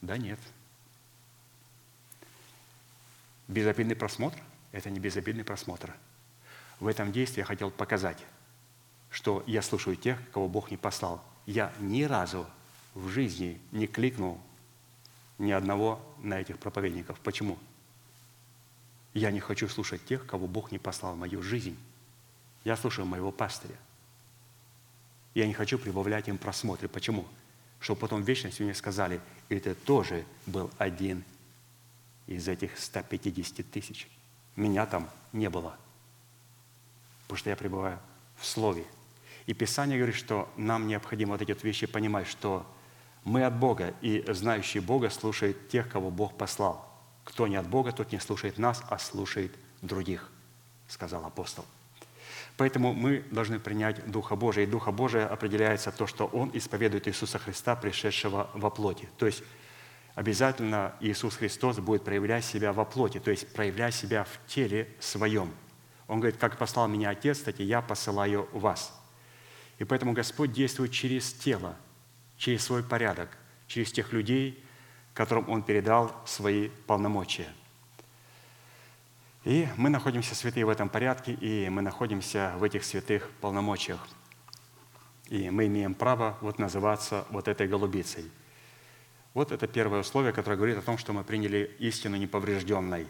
Да нет. Безобидный просмотр – это не безобидный просмотр. В этом действии я хотел показать, что я слушаю тех, кого Бог не послал. Я ни разу в жизни не кликнул ни одного на этих проповедников. Почему? Я не хочу слушать тех, кого Бог не послал в мою жизнь. Я слушаю моего пастыря. Я не хочу прибавлять им просмотры. Почему? Чтобы потом в вечности мне сказали, это тоже был один из этих 150 тысяч. Меня там не было. Потому что я пребываю в Слове. И Писание говорит, что нам необходимо вот эти вот вещи понимать, что мы от Бога, и знающий Бога слушает тех, кого Бог послал. Кто не от Бога, тот не слушает нас, а слушает других, сказал апостол. Поэтому мы должны принять Духа Божия. И Духа Божия определяется то, что Он исповедует Иисуса Христа, пришедшего во плоти. То есть обязательно Иисус Христос будет проявлять себя во плоти, то есть проявлять себя в теле своем. Он говорит, как послал меня Отец, кстати, я посылаю вас. И поэтому Господь действует через тело, через свой порядок, через тех людей, которым Он передал свои полномочия. И мы находимся святые в этом порядке, и мы находимся в этих святых полномочиях. И мы имеем право вот называться вот этой голубицей – вот это первое условие, которое говорит о том, что мы приняли истину неповрежденной.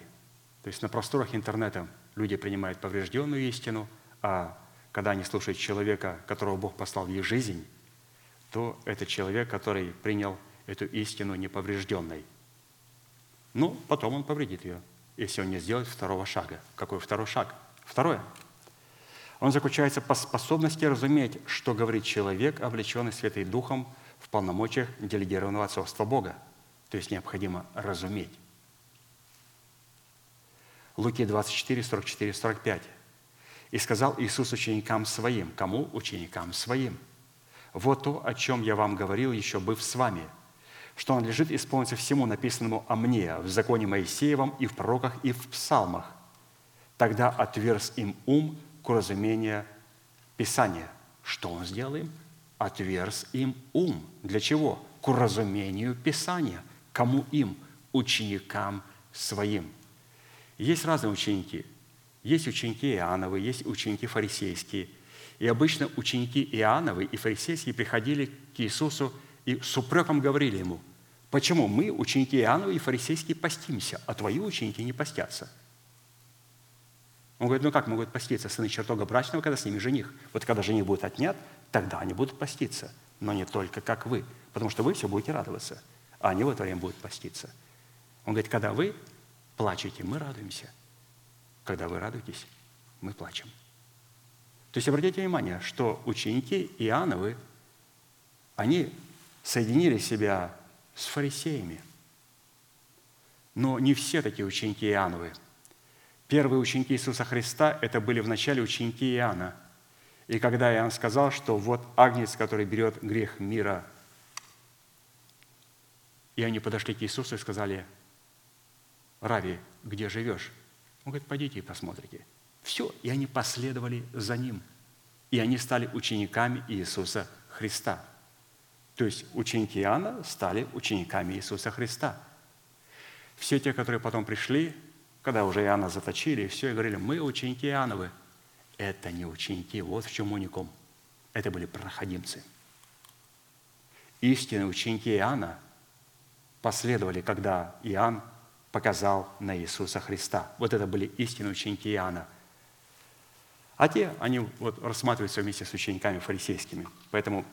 То есть на просторах интернета люди принимают поврежденную истину, а когда они слушают человека, которого Бог послал в их жизнь, то это человек, который принял эту истину неповрежденной. Ну, потом он повредит ее, если он не сделает второго шага. Какой второй шаг? Второе. Он заключается по способности разуметь, что говорит человек, облеченный Святым Духом – полномочиях делегированного отцовства Бога. То есть необходимо разуметь. Луки 24, 44, 45. «И сказал Иисус ученикам Своим». Кому? Ученикам Своим. «Вот то, о чем я вам говорил, еще быв с вами, что надлежит исполниться всему написанному о мне в законе Моисеевом и в пророках, и в псалмах. Тогда отверз им ум к разумению Писания». Что он сделал им? Отверз им ум. Для чего? К уразумению Писания. Кому им? Ученикам своим. Есть разные ученики. Есть ученики Иоанновы, есть ученики фарисейские. И обычно ученики Иоанновы и фарисейские приходили к Иисусу и с упреком говорили ему, почему мы, ученики Иоанновы и фарисейские, постимся, а твои ученики не постятся – он говорит, ну как могут поститься сыны чертога брачного, когда с ними жених? Вот когда жених будет отнят, тогда они будут поститься. Но не только как вы, потому что вы все будете радоваться, а они в это время будут поститься. Он говорит, когда вы плачете, мы радуемся. Когда вы радуетесь, мы плачем. То есть обратите внимание, что ученики Иоанновы, они соединили себя с фарисеями. Но не все такие ученики Иоанновы – Первые ученики Иисуса Христа – это были вначале ученики Иоанна. И когда Иоанн сказал, что вот агнец, который берет грех мира, и они подошли к Иисусу и сказали, «Рави, где живешь?» Он говорит, «Пойдите и посмотрите». Все, и они последовали за ним. И они стали учениками Иисуса Христа. То есть ученики Иоанна стали учениками Иисуса Христа. Все те, которые потом пришли, когда уже Иоанна заточили, и все, и говорили, мы ученики Иоанновы. Это не ученики, вот в чем уникум. Это были проходимцы. Истинные ученики Иоанна последовали, когда Иоанн показал на Иисуса Христа. Вот это были истинные ученики Иоанна. А те, они вот рассматриваются вместе с учениками фарисейскими. Поэтому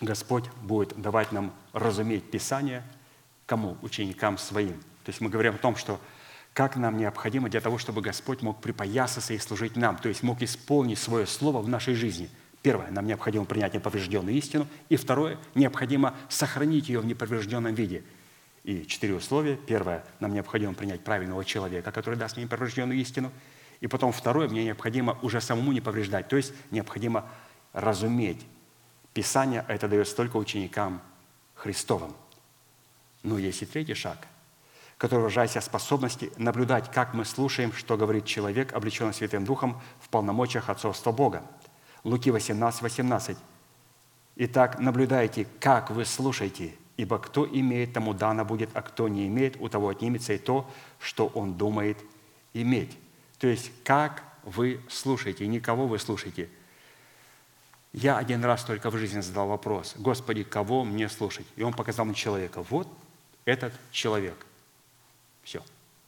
Господь будет давать нам разуметь Писание, кому? Ученикам своим. То есть мы говорим о том, что как нам необходимо для того, чтобы Господь мог припоясаться и служить нам, то есть мог исполнить свое слово в нашей жизни. Первое, нам необходимо принять неповрежденную истину. И второе, необходимо сохранить ее в неповрежденном виде. И четыре условия. Первое, нам необходимо принять правильного человека, который даст мне неповрежденную истину. И потом второе, мне необходимо уже самому не повреждать, то есть необходимо разуметь. Писание это дается только ученикам Христовым. Но есть и третий шаг – который выражается в способности наблюдать, как мы слушаем, что говорит человек, облеченный Святым Духом в полномочиях отцовства Бога. Луки 18, 18. «Итак, наблюдайте, как вы слушаете, ибо кто имеет, тому дано будет, а кто не имеет, у того отнимется и то, что он думает иметь». То есть, как вы слушаете, никого вы слушаете. Я один раз только в жизни задал вопрос, «Господи, кого мне слушать?» И он показал мне человека. Вот этот человек – все.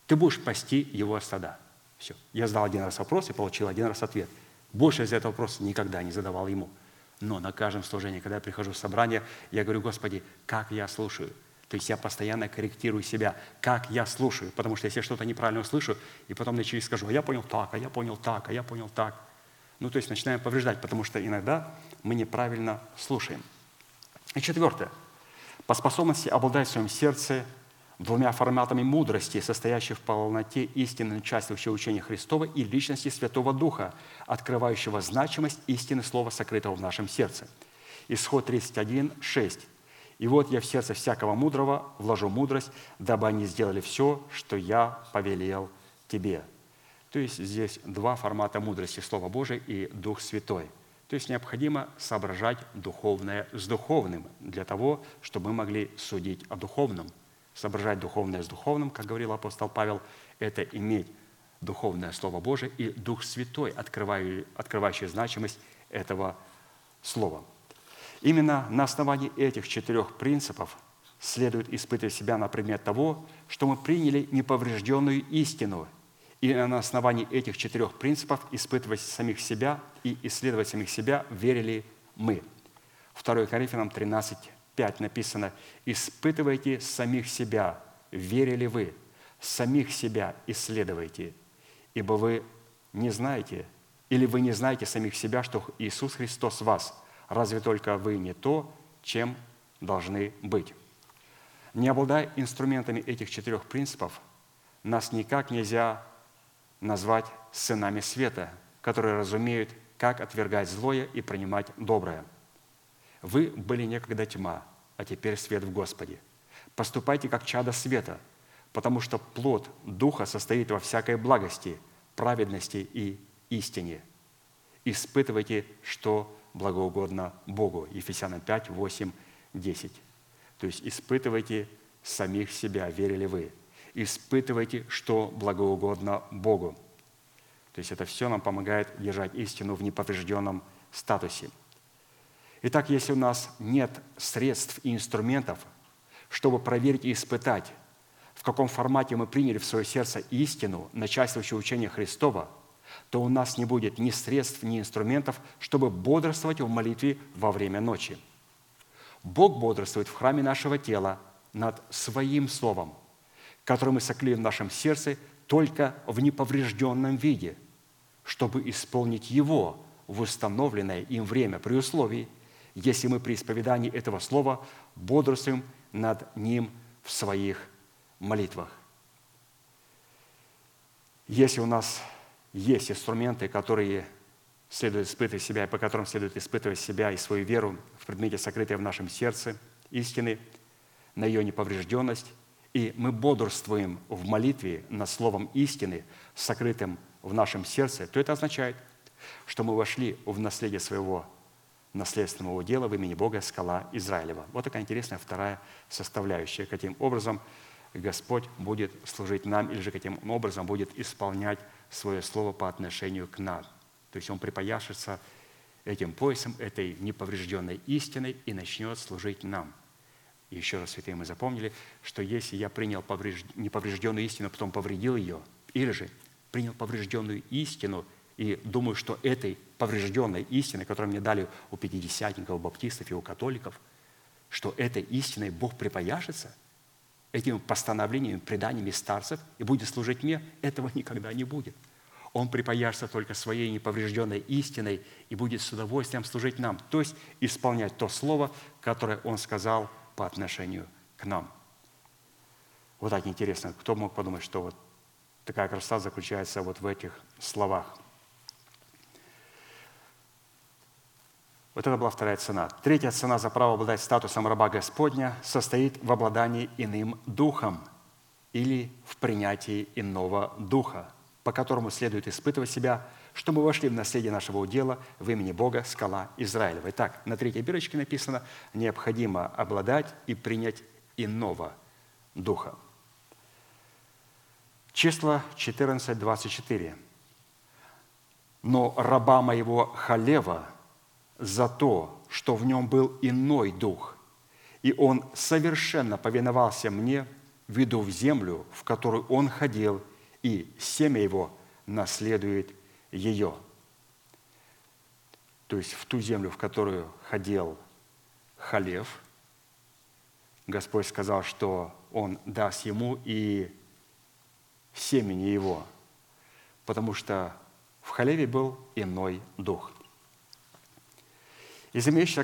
Ты будешь пасти его стада. Все. Я задал один раз вопрос и получил один раз ответ. Больше из этого вопроса никогда не задавал ему. Но на каждом служении, когда я прихожу в собрание, я говорю, Господи, как я слушаю? То есть я постоянно корректирую себя, как я слушаю. Потому что если я что-то неправильно услышу, и потом на через скажу, а я понял так, а я понял так, а я понял так. Ну, то есть начинаем повреждать, потому что иногда мы неправильно слушаем. И четвертое. По способности обладать в своем сердце двумя форматами мудрости, состоящей в полноте истины, участвующей в учении Христова и личности Святого Духа, открывающего значимость истины Слова, сокрытого в нашем сердце. Исход 31, 6. «И вот я в сердце всякого мудрого вложу мудрость, дабы они сделали все, что я повелел тебе». То есть здесь два формата мудрости – Слово Божие и Дух Святой. То есть необходимо соображать духовное с духовным для того, чтобы мы могли судить о духовном – соображать духовное с духовным, как говорил апостол Павел, это иметь духовное Слово Божие и Дух Святой, открывающий значимость этого Слова. Именно на основании этих четырех принципов следует испытывать себя на предмет того, что мы приняли неповрежденную истину, и на основании этих четырех принципов испытывать самих себя и исследовать самих себя, верили мы. 2 Коринфянам 13, 5 написано, «Испытывайте самих себя, верили вы, самих себя исследуйте, ибо вы не знаете, или вы не знаете самих себя, что Иисус Христос вас, разве только вы не то, чем должны быть». Не обладая инструментами этих четырех принципов, нас никак нельзя назвать сынами света, которые разумеют, как отвергать злое и принимать доброе – вы были некогда тьма, а теперь свет в Господе. Поступайте как чада света, потому что плод Духа состоит во всякой благости, праведности и истине. Испытывайте, что благоугодно Богу. Ефесянам 5, 8, 10. То есть испытывайте самих себя, верили вы. Испытывайте, что благоугодно Богу. То есть это все нам помогает держать истину в неповрежденном статусе – Итак, если у нас нет средств и инструментов, чтобы проверить и испытать, в каком формате мы приняли в свое сердце истину, начальствующее учение Христова, то у нас не будет ни средств, ни инструментов, чтобы бодрствовать в молитве во время ночи. Бог бодрствует в храме нашего тела над Своим Словом, которое мы сокли в нашем сердце только в неповрежденном виде, чтобы исполнить Его в установленное им время при условии – если мы при исповедании этого слова бодрствуем над ним в своих молитвах. Если у нас есть инструменты, которые следует испытывать себя, и по которым следует испытывать себя и свою веру в предмете, сокрытой в нашем сердце, истины, на ее неповрежденность, и мы бодрствуем в молитве над словом истины, сокрытым в нашем сердце, то это означает, что мы вошли в наследие своего наследственного удела в имени Бога скала Израилева. Вот такая интересная вторая составляющая. Каким образом Господь будет служить нам, или же каким образом будет исполнять свое слово по отношению к нам. То есть Он припояшется этим поясом, этой неповрежденной истиной и начнет служить нам. Еще раз, святые, мы запомнили, что если я принял неповрежденную истину, потом повредил ее, или же принял поврежденную истину и думаю, что этой поврежденной истины, которую мне дали у пятидесятников, у баптистов и у католиков, что этой истиной Бог припояшется этими постановлениями, преданиями старцев и будет служить мне, этого никогда не будет. Он припояшется только своей неповрежденной истиной и будет с удовольствием служить нам, то есть исполнять то слово, которое Он сказал по отношению к нам. Вот так интересно, кто мог подумать, что вот такая красота заключается вот в этих словах – Вот это была вторая цена. Третья цена за право обладать статусом раба Господня состоит в обладании иным духом или в принятии иного духа, по которому следует испытывать себя, чтобы мы вошли в наследие нашего удела в имени Бога, скала Израилева. Итак, на третьей бирочке написано, необходимо обладать и принять иного духа. Число 14, 24. «Но раба моего Халева – за то, что в нем был иной дух, и он совершенно повиновался мне, веду в землю, в которую он ходил, и семя его наследует ее». То есть в ту землю, в которую ходил Халев, Господь сказал, что Он даст ему и семени его, потому что в Халеве был иной дух – из имеющейся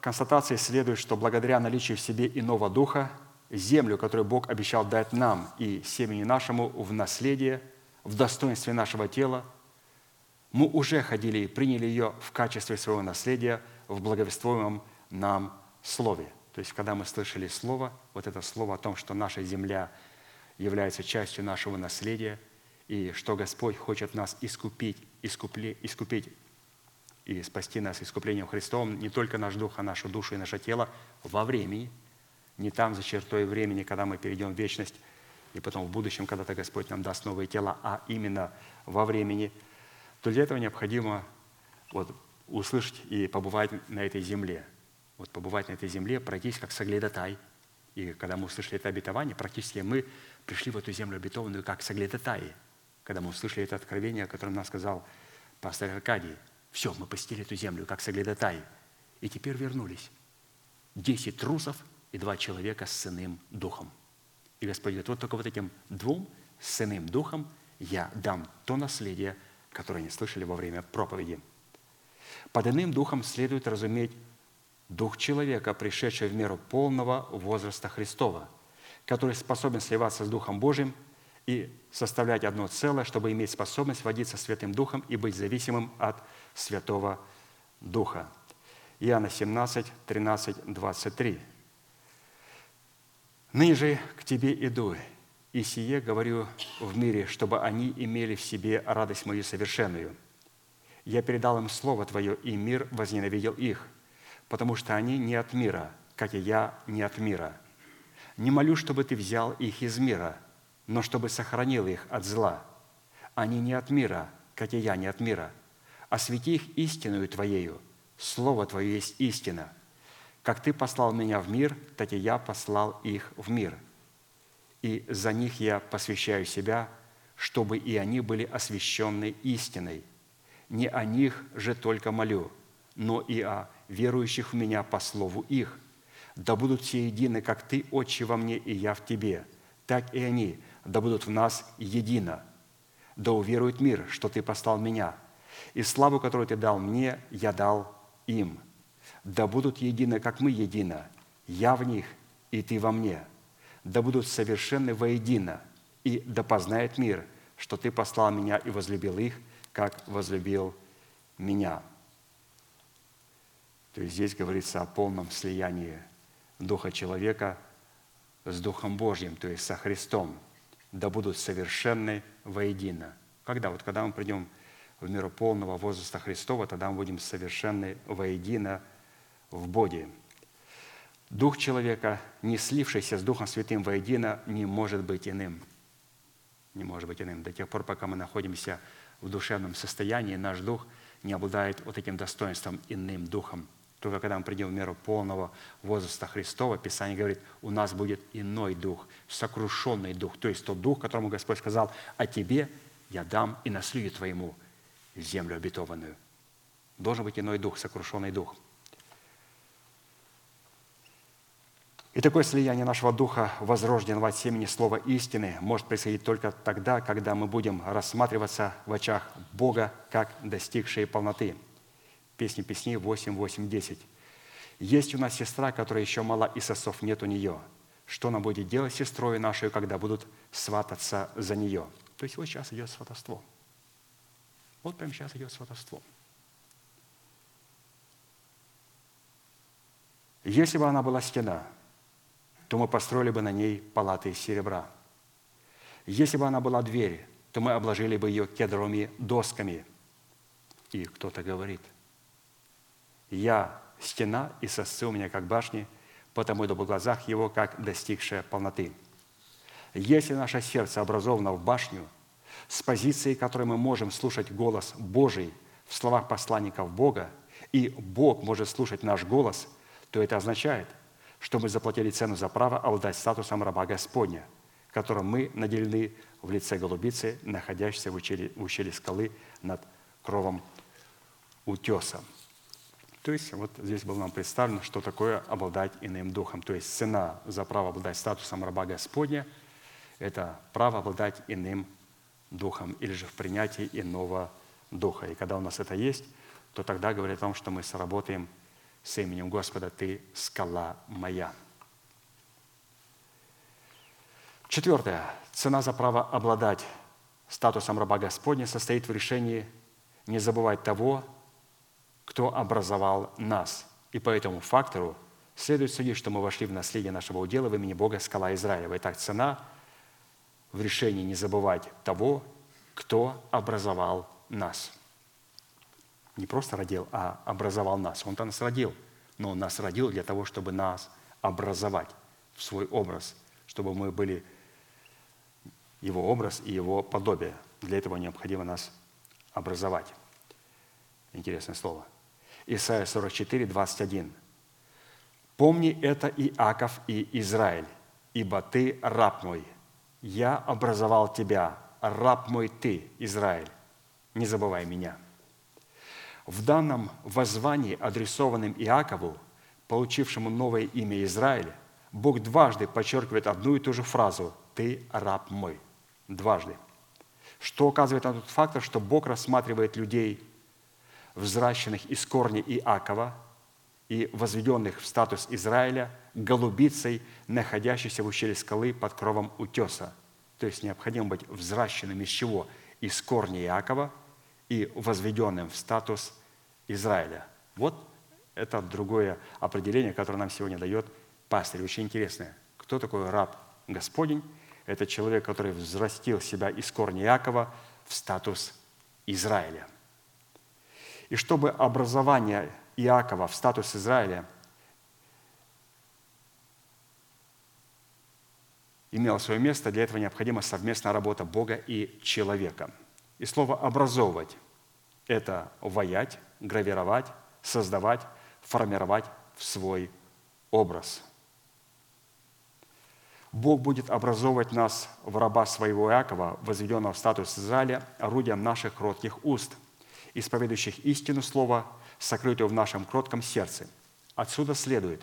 констатации следует, что благодаря наличию в себе иного духа землю, которую Бог обещал дать нам и семени нашему в наследие, в достоинстве нашего тела, мы уже ходили и приняли ее в качестве своего наследия в благовествуемом нам Слове. То есть, когда мы слышали Слово, вот это Слово о том, что наша земля является частью нашего наследия, и что Господь хочет нас искупить, искупли, искупить и спасти нас искуплением Христовым, не только наш дух, а нашу душу и наше тело во времени, не там за чертой времени, когда мы перейдем в вечность, и потом в будущем, когда-то Господь нам даст новые тела, а именно во времени, то для этого необходимо вот, услышать и побывать на этой земле. Вот побывать на этой земле, пройтись как соглядотай. И когда мы услышали это обетование, практически мы пришли в эту землю обетованную как соглядотаи. Когда мы услышали это откровение, о котором нам сказал пастор Аркадий – все, мы посетили эту землю, как соглядатай. И теперь вернулись. Десять трусов и два человека с сыным духом. И Господь говорит, вот только вот этим двум с сыным духом я дам то наследие, которое они слышали во время проповеди. Под иным духом следует разуметь дух человека, пришедший в меру полного возраста Христова, который способен сливаться с Духом Божьим и составлять одно целое, чтобы иметь способность водиться Святым Духом и быть зависимым от Святого Духа. Иоанна 17, 13, 23. «Ныне же к тебе иду, и сие говорю в мире, чтобы они имели в себе радость мою совершенную. Я передал им Слово Твое, и мир возненавидел их, потому что они не от мира, как и я не от мира. Не молю, чтобы Ты взял их из мира, но чтобы сохранил их от зла. Они не от мира, как и я не от мира – освети их истинную Твоею. Слово Твое есть истина. Как Ты послал меня в мир, так и я послал их в мир. И за них я посвящаю себя, чтобы и они были освящены истиной. Не о них же только молю, но и о верующих в Меня по слову их. Да будут все едины, как Ты, Отче, во мне, и я в Тебе, так и они, да будут в нас едино. Да уверует мир, что Ты послал Меня – и славу, которую Ты дал мне, я дал им. Да будут едины, как мы едины, я в них, и Ты во мне. Да будут совершенны воедино, и да познает мир, что Ты послал меня и возлюбил их, как возлюбил меня». То есть здесь говорится о полном слиянии Духа человека с Духом Божьим, то есть со Христом. Да будут совершенны воедино. Когда? Вот когда мы придем в меру полного возраста Христова, тогда мы будем совершенны воедино в Боге. Дух человека, не слившийся с Духом Святым воедино, не может быть иным. Не может быть иным. До тех пор, пока мы находимся в душевном состоянии, наш дух не обладает вот этим достоинством иным духом. Только когда мы придем в меру полного возраста Христова, Писание говорит, у нас будет иной дух, сокрушенный дух, то есть тот дух, которому Господь сказал, а тебе я дам и наследию твоему землю обетованную. Должен быть иной дух, сокрушенный дух. И такое слияние нашего духа, возрожденного от семени слова истины, может происходить только тогда, когда мы будем рассматриваться в очах Бога как достигшие полноты. Песни песней 8, 8, 10. Есть у нас сестра, которая еще мала, и сосов нет у нее. Что она будет делать сестрой нашей, когда будут свататься за нее? То есть вот сейчас идет сватовство – вот прямо сейчас идет сватовство. Если бы она была стена, то мы построили бы на ней палаты из серебра. Если бы она была дверь, то мы обложили бы ее кедровыми досками. И кто-то говорит, я стена, и сосцы у меня как башни, потому иду в глазах его, как достигшая полноты. Если наше сердце образовано в башню – с позиции, которой мы можем слушать голос Божий в словах посланников Бога, и Бог может слушать наш голос, то это означает, что мы заплатили цену за право обладать статусом раба Господня, которым мы наделены в лице голубицы, находящейся в ущелье, в ущелье скалы над кровом утеса. То есть вот здесь было нам представлено, что такое обладать иным духом. То есть цена за право обладать статусом раба Господня – это право обладать иным духом или же в принятии иного духа. И когда у нас это есть, то тогда говорит о том, что мы сработаем с именем Господа «Ты – скала моя». Четвертое. Цена за право обладать статусом раба Господня состоит в решении не забывать того, кто образовал нас. И по этому фактору следует судить, что мы вошли в наследие нашего удела в имени Бога скала Израилева. Итак, цена в решении не забывать того, кто образовал нас. Не просто родил, а образовал нас. Он-то нас родил, но Он нас родил для того, чтобы нас образовать в свой образ, чтобы мы были Его образ и Его подобие. Для этого необходимо нас образовать. Интересное слово. Исайя 44, 21. «Помни это Иаков и Израиль, ибо ты раб мой. Я образовал тебя, раб мой ты, Израиль. Не забывай меня». В данном воззвании, адресованном Иакову, получившему новое имя Израиль, Бог дважды подчеркивает одну и ту же фразу «Ты раб мой». Дважды. Что указывает на тот фактор, что Бог рассматривает людей, взращенных из корня Иакова и возведенных в статус Израиля, голубицей, находящейся в ущелье скалы под кровом утеса. То есть необходимо быть взращенным из чего? Из корня Иакова – и возведенным в статус Израиля. Вот это другое определение, которое нам сегодня дает пастырь. Очень интересное. Кто такой раб Господень? Это человек, который взрастил себя из корня Иакова в статус Израиля. И чтобы образование Иакова в статус Израиля имело свое место, для этого необходима совместная работа Бога и человека – и слово «образовывать» – это ваять, гравировать, создавать, формировать в свой образ. Бог будет образовывать нас в раба своего Иакова, возведенного в статус Израиля, орудием наших кротких уст, исповедующих истину слова, сокрытую в нашем кротком сердце. Отсюда следует,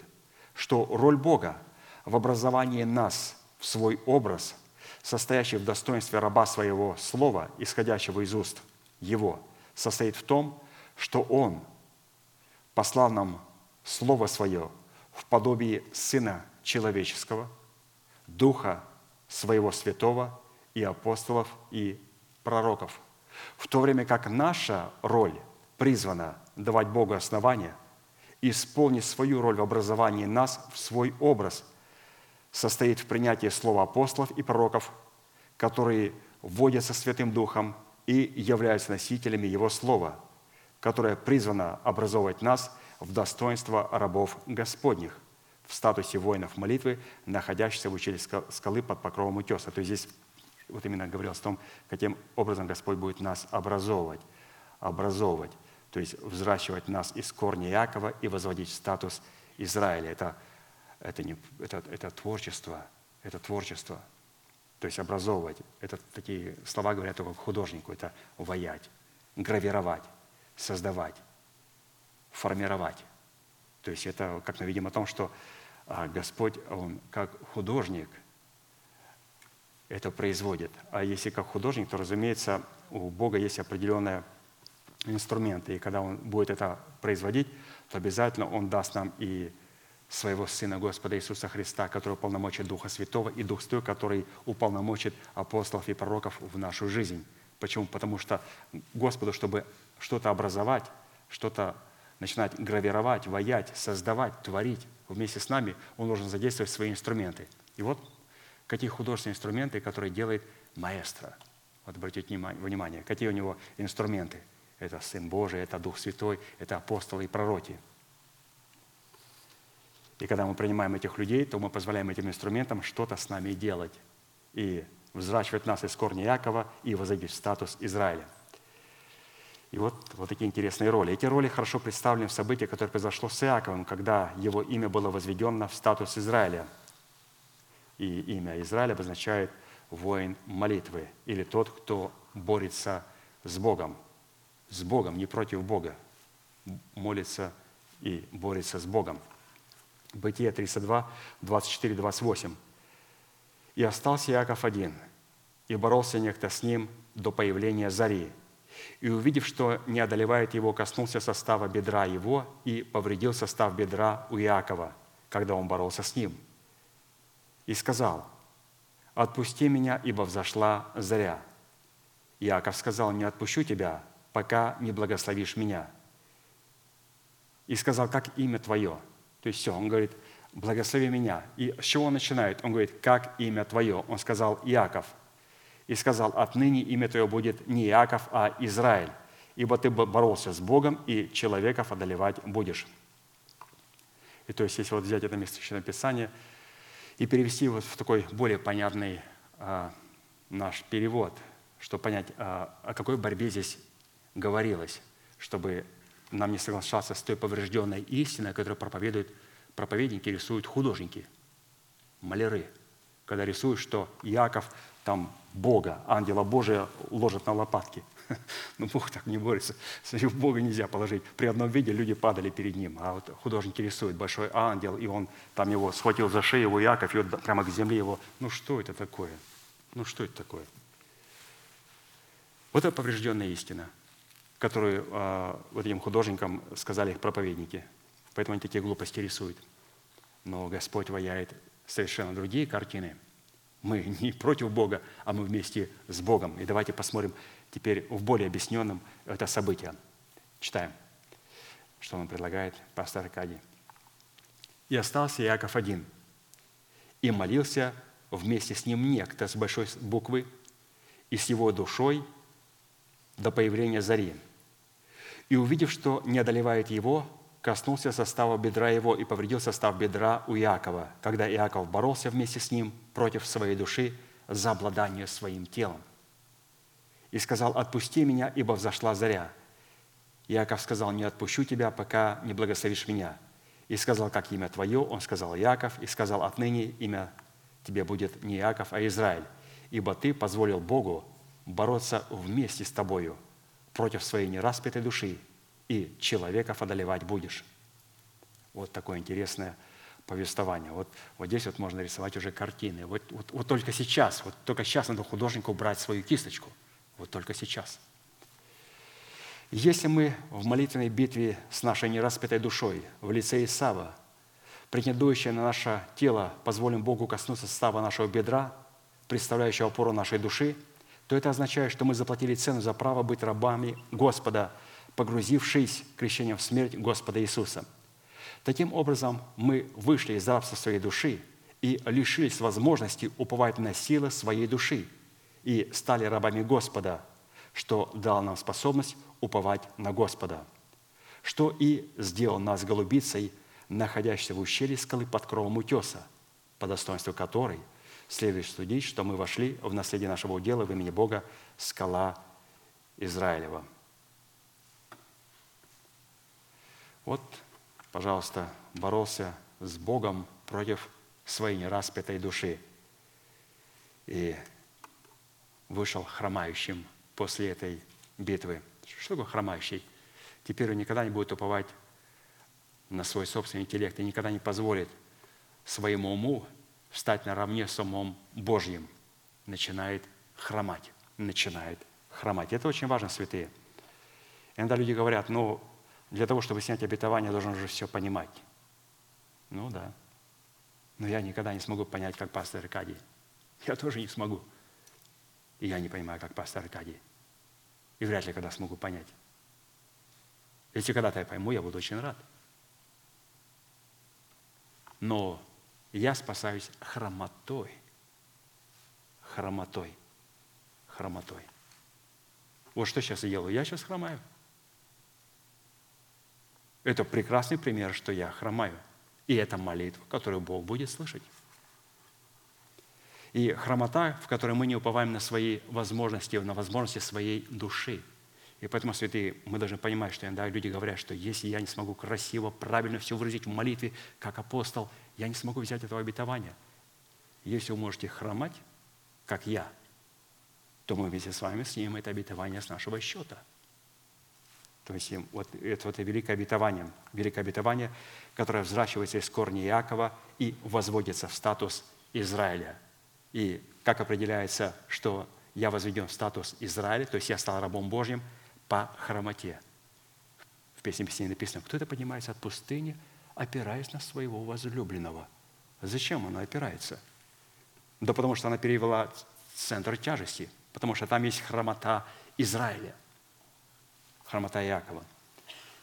что роль Бога в образовании нас в свой образ – состоящий в достоинстве раба своего слова, исходящего из уст его, состоит в том, что он послал нам Слово Свое в подобии Сына Человеческого, Духа Своего Святого и апостолов и пророков. В то время как наша роль призвана давать Богу основания, исполнить свою роль в образовании нас в свой образ – состоит в принятии слова апостолов и пророков, которые вводятся Святым Духом и являются носителями Его Слова, которое призвано образовывать нас в достоинство рабов Господних в статусе воинов молитвы, находящихся в ущелье скалы под покровом утеса. То есть здесь вот именно говорилось о том, каким образом Господь будет нас образовывать. Образовывать, то есть взращивать нас из корня Якова и возводить статус Израиля. Это это, не, это, это творчество, это творчество. То есть образовывать. Это такие слова говорят только художнику. Это воять, гравировать, создавать, формировать. То есть это как мы видим о том, что а, Господь, Он как художник это производит. А если как художник, то, разумеется, у Бога есть определенные инструменты. И когда Он будет это производить, то обязательно Он даст нам и своего Сына Господа Иисуса Христа, который уполномочит Духа Святого, и Дух Святой, который уполномочит апостолов и пророков в нашу жизнь. Почему? Потому что Господу, чтобы что-то образовать, что-то начинать гравировать, воять, создавать, творить вместе с нами, Он должен задействовать свои инструменты. И вот какие художественные инструменты, которые делает маэстро. Вот обратите внимание, какие у него инструменты. Это Сын Божий, это Дух Святой, это апостолы и пророки – и когда мы принимаем этих людей, то мы позволяем этим инструментам что-то с нами делать и взращивать нас из корня Якова и возводить статус Израиля. И вот, вот такие интересные роли. Эти роли хорошо представлены в событии, которое произошло с Иаковом, когда его имя было возведено в статус Израиля. И имя Израиля обозначает воин молитвы или тот, кто борется с Богом. С Богом, не против Бога. Молится и борется с Богом. Бытие 32, 24, 28. «И остался Иаков один, и боролся некто с ним до появления зари. И, увидев, что не одолевает его, коснулся состава бедра его и повредил состав бедра у Иакова, когда он боролся с ним. И сказал, «Отпусти меня, ибо взошла заря». Иаков сказал, «Не отпущу тебя, пока не благословишь меня». И сказал, «Как имя твое?» То есть все, он говорит, «Благослови меня». И с чего он начинает? Он говорит, «Как имя твое?» Он сказал, «Иаков». И сказал, «Отныне имя твое будет не Иаков, а Израиль, ибо ты боролся с Богом, и человеков одолевать будешь». И то есть, если вот взять это место Священного Писания и перевести вот в такой более понятный а, наш перевод, чтобы понять, а, о какой борьбе здесь говорилось, чтобы нам не соглашаться с той поврежденной истиной, которую проповедуют проповедники, рисуют художники, маляры, когда рисуют, что Яков там Бога, ангела Божия ложат на лопатки. (laughs) Но Бог так не борется. В Бога нельзя положить. При одном виде люди падали перед ним. А вот художники рисуют большой ангел, и он там его схватил за шею, его Яков, и вот прямо к земле его. Ну что это такое? Ну что это такое? Вот это поврежденная истина, которую э, вот этим художникам сказали их проповедники. Поэтому они такие глупости рисуют. Но Господь ваяет совершенно другие картины. Мы не против Бога, а мы вместе с Богом. И давайте посмотрим теперь в более объясненном это событие. Читаем, что он предлагает пастор Аркадий. «И остался Иаков один, и молился вместе с ним некто с большой буквы, и с его душой – до появления зари. И увидев, что не одолевает его, коснулся состава бедра его и повредил состав бедра у Иакова, когда Иаков боролся вместе с ним против своей души за обладание своим телом. И сказал, «Отпусти меня, ибо взошла заря». Иаков сказал, «Не отпущу тебя, пока не благословишь меня». И сказал, «Как имя твое?» Он сказал, «Иаков». И сказал, «Отныне имя тебе будет не Иаков, а Израиль, ибо ты позволил Богу бороться вместе с тобою против своей нераспятой души, и человеков одолевать будешь. Вот такое интересное повествование. Вот, вот здесь вот можно рисовать уже картины. Вот, вот, вот только сейчас, вот только сейчас надо художнику брать свою кисточку. Вот только сейчас. Если мы в молитвенной битве с нашей нераспятой душой в лице Исава, претендующее на наше тело, позволим Богу коснуться состава нашего бедра, представляющего опору нашей души – то это означает, что мы заплатили цену за право быть рабами Господа, погрузившись крещением в смерть Господа Иисуса. Таким образом, мы вышли из рабства своей души и лишились возможности уповать на силы своей души и стали рабами Господа, что дало нам способность уповать на Господа, что и сделал нас голубицей, находящейся в ущелье скалы под кровом утеса, по достоинству которой – следует судить, что мы вошли в наследие нашего удела в имени Бога, скала Израилева. Вот, пожалуйста, боролся с Богом против своей нераспятой души и вышел хромающим после этой битвы. Что такое хромающий? Теперь он никогда не будет уповать на свой собственный интеллект и никогда не позволит своему уму встать наравне с умом Божьим, начинает хромать, начинает хромать. Это очень важно, святые. Иногда люди говорят, ну, для того, чтобы снять обетование, должен уже все понимать. Ну да. Но я никогда не смогу понять, как пастор Аркадий. Я тоже не смогу. И я не понимаю, как пастор Аркадий. И вряд ли когда смогу понять. Если когда-то я пойму, я буду очень рад. Но я спасаюсь хромотой. Хромотой. Хромотой. Вот что сейчас я делаю. Я сейчас хромаю. Это прекрасный пример, что я хромаю. И это молитва, которую Бог будет слышать. И хромота, в которой мы не уповаем на свои возможности, на возможности своей души. И поэтому, святые, мы должны понимать, что иногда люди говорят, что если я не смогу красиво, правильно все выразить в молитве, как апостол, я не смогу взять этого обетования. Если вы можете хромать, как я, то мы вместе с вами снимем это обетование с нашего счета. То есть вот это вот великое обетование, великое обетование, которое взращивается из корня Иакова и возводится в статус Израиля. И как определяется, что я возведен в статус Израиля, то есть я стал рабом Божьим по хромоте. В песне песни написано, кто это поднимается от пустыни – опираясь на своего возлюбленного. Зачем он опирается? Да потому что она перевела центр тяжести, потому что там есть хромота Израиля, хромота Иакова.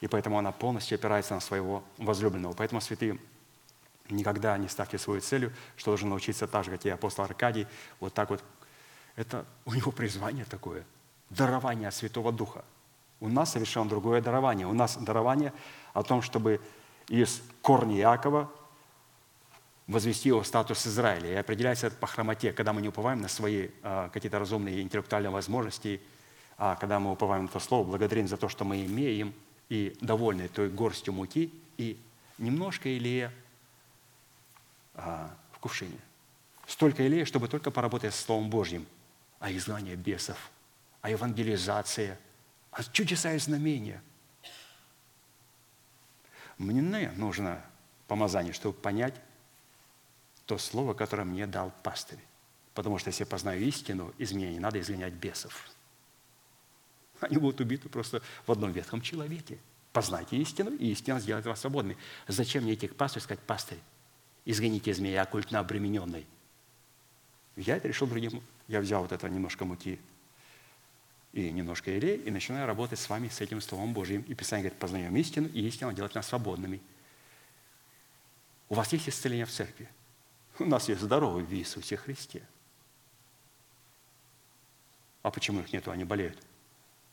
И поэтому она полностью опирается на своего возлюбленного. Поэтому, святые, никогда не ставьте свою целью, что должен научиться так же, как и апостол Аркадий, вот так вот. Это у него призвание такое, дарование Святого Духа. У нас совершенно другое дарование. У нас дарование о том, чтобы из корня Иакова возвести его статус Израиля. И определяется это по хромоте, когда мы не уповаем на свои а, какие-то разумные интеллектуальные возможности, а когда мы уповаем на то слово, благодарим за то, что мы имеем, и довольны той горстью муки, и немножко а, в кувшине. Столько илея, чтобы только поработать с Словом Божьим, а изгнание бесов, а евангелизация, а чудеса и знамения. Мне нужно помазание, чтобы понять то слово, которое мне дал пастырь. Потому что если я познаю истину, из меня не надо изгонять бесов. Они будут убиты просто в одном ветхом человеке. Познайте истину, и истина сделает вас свободными. Зачем мне идти к пастырю и сказать, пастырь, изгоните из меня оккультно обремененный. Я это решил другим. Я взял вот это немножко муки и немножко илей, и начинаю работать с вами, с этим Словом Божьим. И Писание говорит, познаем истину, и истина делает нас свободными. У вас есть исцеление в церкви? У нас есть здоровый в Иисусе Христе. А почему их нету, они болеют?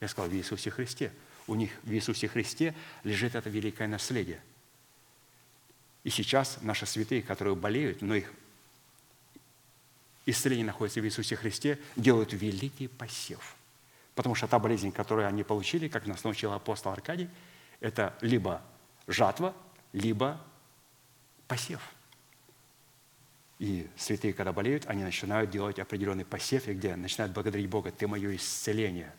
Я сказал, в Иисусе Христе. У них в Иисусе Христе лежит это великое наследие. И сейчас наши святые, которые болеют, но их исцеление находится в Иисусе Христе, делают великий посев – Потому что та болезнь, которую они получили, как нас научил апостол Аркадий, это либо жатва, либо посев. И святые, когда болеют, они начинают делать определенный посев, и где начинают благодарить Бога, «Ты мое исцеление,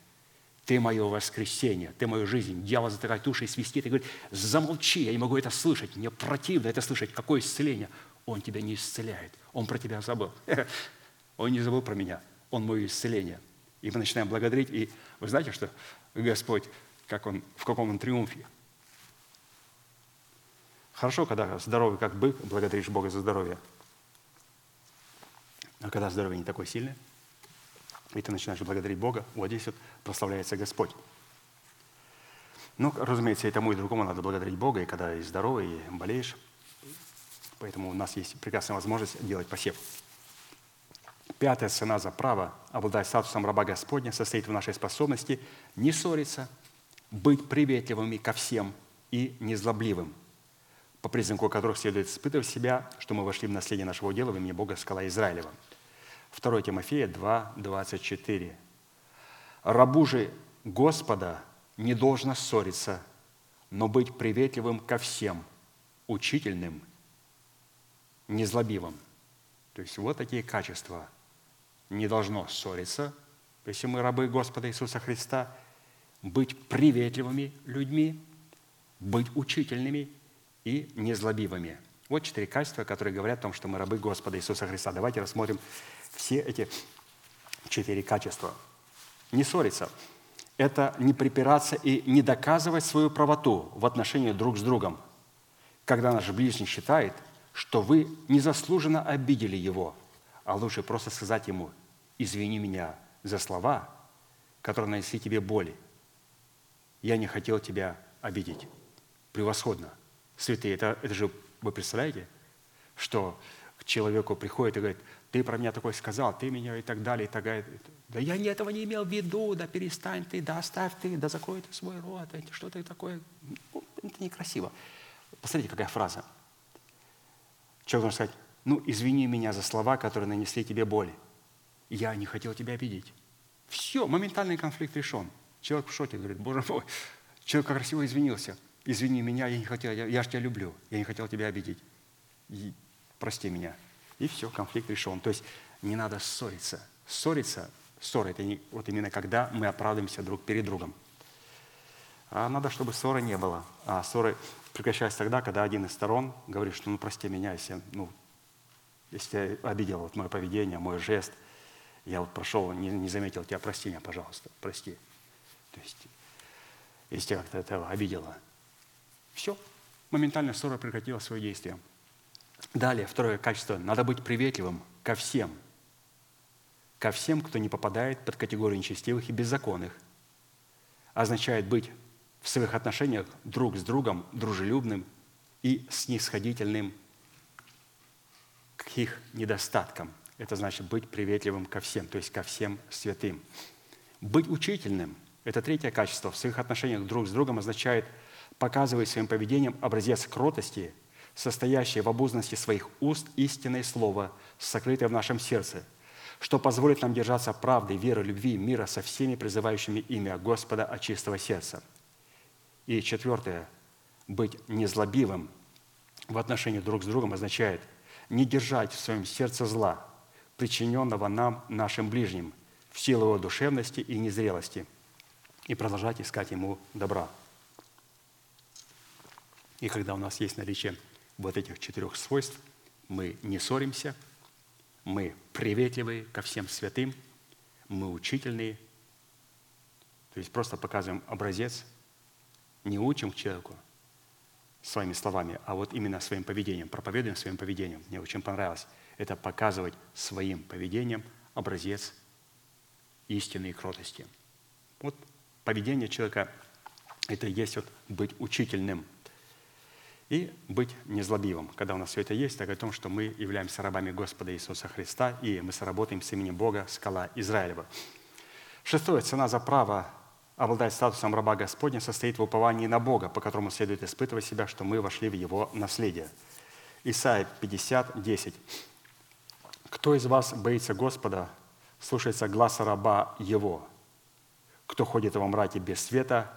Ты мое воскресение, Ты мою жизнь». Дьявол затыкает уши и свистит, и говорит, «Замолчи, я не могу это слышать, мне противно это слышать. Какое исцеление?» Он тебя не исцеляет, он про тебя забыл. (laughs) Он не забыл про меня, он мое исцеление. И мы начинаем благодарить, и вы знаете, что Господь, как он, в каком он триумфе. Хорошо, когда здоровый как бык, благодаришь Бога за здоровье. А когда здоровье не такое сильное, и ты начинаешь благодарить Бога, вот здесь вот прославляется Господь. Ну, разумеется, и тому, и другому надо благодарить Бога, и когда и здоровый, и болеешь. Поэтому у нас есть прекрасная возможность делать посев. Пятая цена за право обладать статусом раба Господня состоит в нашей способности не ссориться, быть приветливыми ко всем и незлобливым, по признаку которых следует испытывать себя, что мы вошли в наследие нашего дела в имени Бога скала Израилева. 2 Тимофея 2, 24. «Рабу же Господа не должно ссориться, но быть приветливым ко всем, учительным, незлобивым». То есть вот такие качества – не должно ссориться, если мы рабы Господа Иисуса Христа, быть приветливыми людьми, быть учительными и незлобивыми. Вот четыре качества, которые говорят о том, что мы рабы Господа Иисуса Христа. Давайте рассмотрим все эти четыре качества. Не ссориться – это не припираться и не доказывать свою правоту в отношении друг с другом, когда наш ближний считает, что вы незаслуженно обидели его – а лучше просто сказать ему, извини меня за слова, которые нанесли тебе боли. Я не хотел тебя обидеть. Превосходно. Святые, это, это же, вы представляете, что человеку приходит и говорит, ты про меня такое сказал, ты меня и так далее, и так далее. Да я этого не имел в виду, да перестань ты, да оставь ты, да закрой ты свой рот, что ты такое. Ну, это некрасиво. Посмотрите, какая фраза. Человек должен сказать, ну, извини меня за слова, которые нанесли тебе боли. Я не хотел тебя обидеть. Все, моментальный конфликт решен. Человек в шоке, говорит, боже мой, человек красиво извинился. Извини меня, я не хотел, я, я же тебя люблю, я не хотел тебя обидеть. Прости меня. И все, конфликт решен. То есть не надо ссориться. Ссориться, ссора – это не, вот именно когда мы оправдываемся друг перед другом. А надо, чтобы ссоры не было. А ссоры прекращаются тогда, когда один из сторон говорит, что ну прости меня, если ну, если я обидел вот мое поведение, мой жест, я вот прошел, не, не заметил тебя, прости меня, пожалуйста, прости. То есть, если тебя как-то это обидело, все, моментально ссора прекратила свое действие. Далее, второе качество. Надо быть приветливым ко всем ко всем, кто не попадает под категорию нечестивых и беззаконных. Означает быть в своих отношениях друг с другом дружелюбным и снисходительным к их недостаткам. Это значит быть приветливым ко всем, то есть ко всем святым. Быть учительным – это третье качество. В своих отношениях друг с другом означает показывать своим поведением образец кротости, состоящий в обузности своих уст истинное слово, сокрытое в нашем сердце, что позволит нам держаться правды, веры, любви, мира со всеми призывающими имя Господа от чистого сердца. И четвертое – быть незлобивым в отношении друг с другом означает не держать в своем сердце зла, причиненного нам, нашим ближним, в силу его душевности и незрелости, и продолжать искать ему добра. И когда у нас есть наличие вот этих четырех свойств, мы не ссоримся, мы приветливые ко всем святым, мы учительные, то есть просто показываем образец, не учим человеку своими словами, а вот именно своим поведением, проповедуем своим поведением. Мне очень понравилось это показывать своим поведением образец истины и кротости. Вот поведение человека – это и есть вот быть учительным и быть незлобивым. Когда у нас все это есть, так о том, что мы являемся рабами Господа Иисуса Христа, и мы соработаем с именем Бога, скала Израилева. Шестое. Цена за право обладать статусом раба Господня состоит в уповании на Бога, по которому следует испытывать себя, что мы вошли в Его наследие. Исайя 50, 10. Кто из вас боится Господа, слушается гласа раба Его? Кто ходит во мраке без света,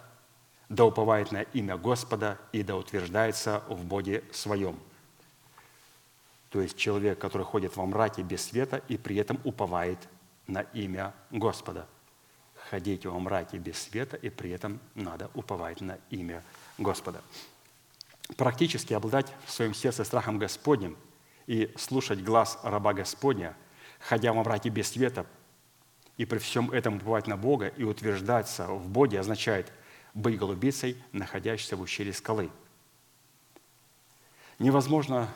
да уповает на имя Господа и да утверждается в Боге своем. То есть человек, который ходит во мраке без света и при этом уповает на имя Господа. Ходить во мраке без света и при этом надо уповать на имя Господа. Практически обладать в своем сердце страхом Господним – и слушать глаз раба Господня, ходя во мраке без света, и при всем этом бывать на Бога и утверждаться в Боге означает быть голубицей, находящейся в ущелье скалы. Невозможно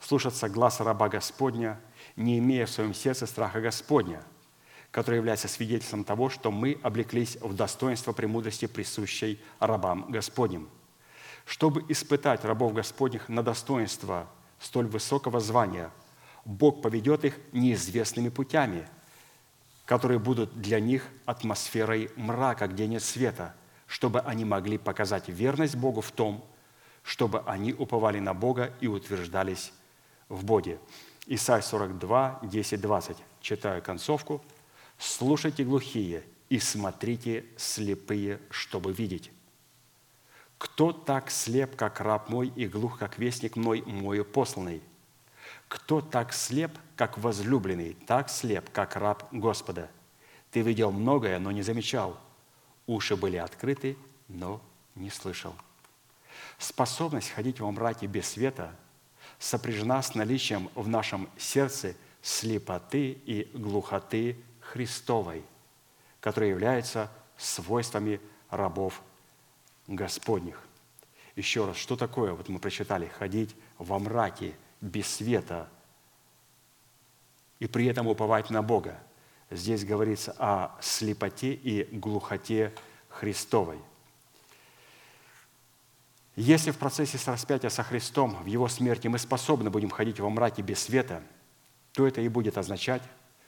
слушаться глаза раба Господня, не имея в своем сердце страха Господня, который является свидетельством того, что мы облеклись в достоинство премудрости, присущей рабам Господним. Чтобы испытать рабов Господних на достоинство – столь высокого звания, Бог поведет их неизвестными путями, которые будут для них атмосферой мрака, где нет света, чтобы они могли показать верность Богу в том, чтобы они уповали на Бога и утверждались в Боге. Исайя 42, 10, 20. Читаю концовку. «Слушайте глухие и смотрите слепые, чтобы видеть». Кто так слеп, как раб мой, и глух, как вестник мой, мою посланный? Кто так слеп, как возлюбленный, так слеп, как раб Господа? Ты видел многое, но не замечал. Уши были открыты, но не слышал. Способность ходить во мраке без света сопряжена с наличием в нашем сердце слепоты и глухоты Христовой, которые являются свойствами рабов Господних. Еще раз, что такое, вот мы прочитали, ходить во мраке, без света, и при этом уповать на Бога. Здесь говорится о слепоте и глухоте Христовой. Если в процессе распятия со Христом, в Его смерти мы способны будем ходить во мраке без света, то это и будет означать,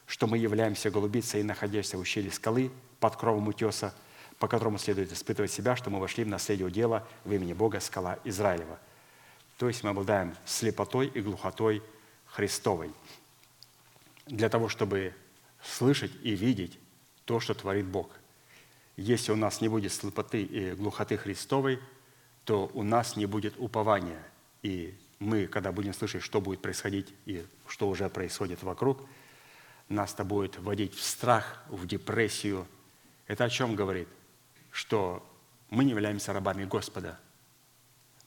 что мы являемся голубицей, находящейся в ущелье скалы под кровом утеса, по которому следует испытывать себя, что мы вошли в наследие дела в имени Бога, скала Израилева. То есть мы обладаем слепотой и глухотой Христовой. Для того, чтобы слышать и видеть то, что творит Бог. Если у нас не будет слепоты и глухоты Христовой, то у нас не будет упования. И мы, когда будем слышать, что будет происходить и что уже происходит вокруг, нас-то будет вводить в страх, в депрессию. Это о чем говорит? что мы не являемся рабами Господа.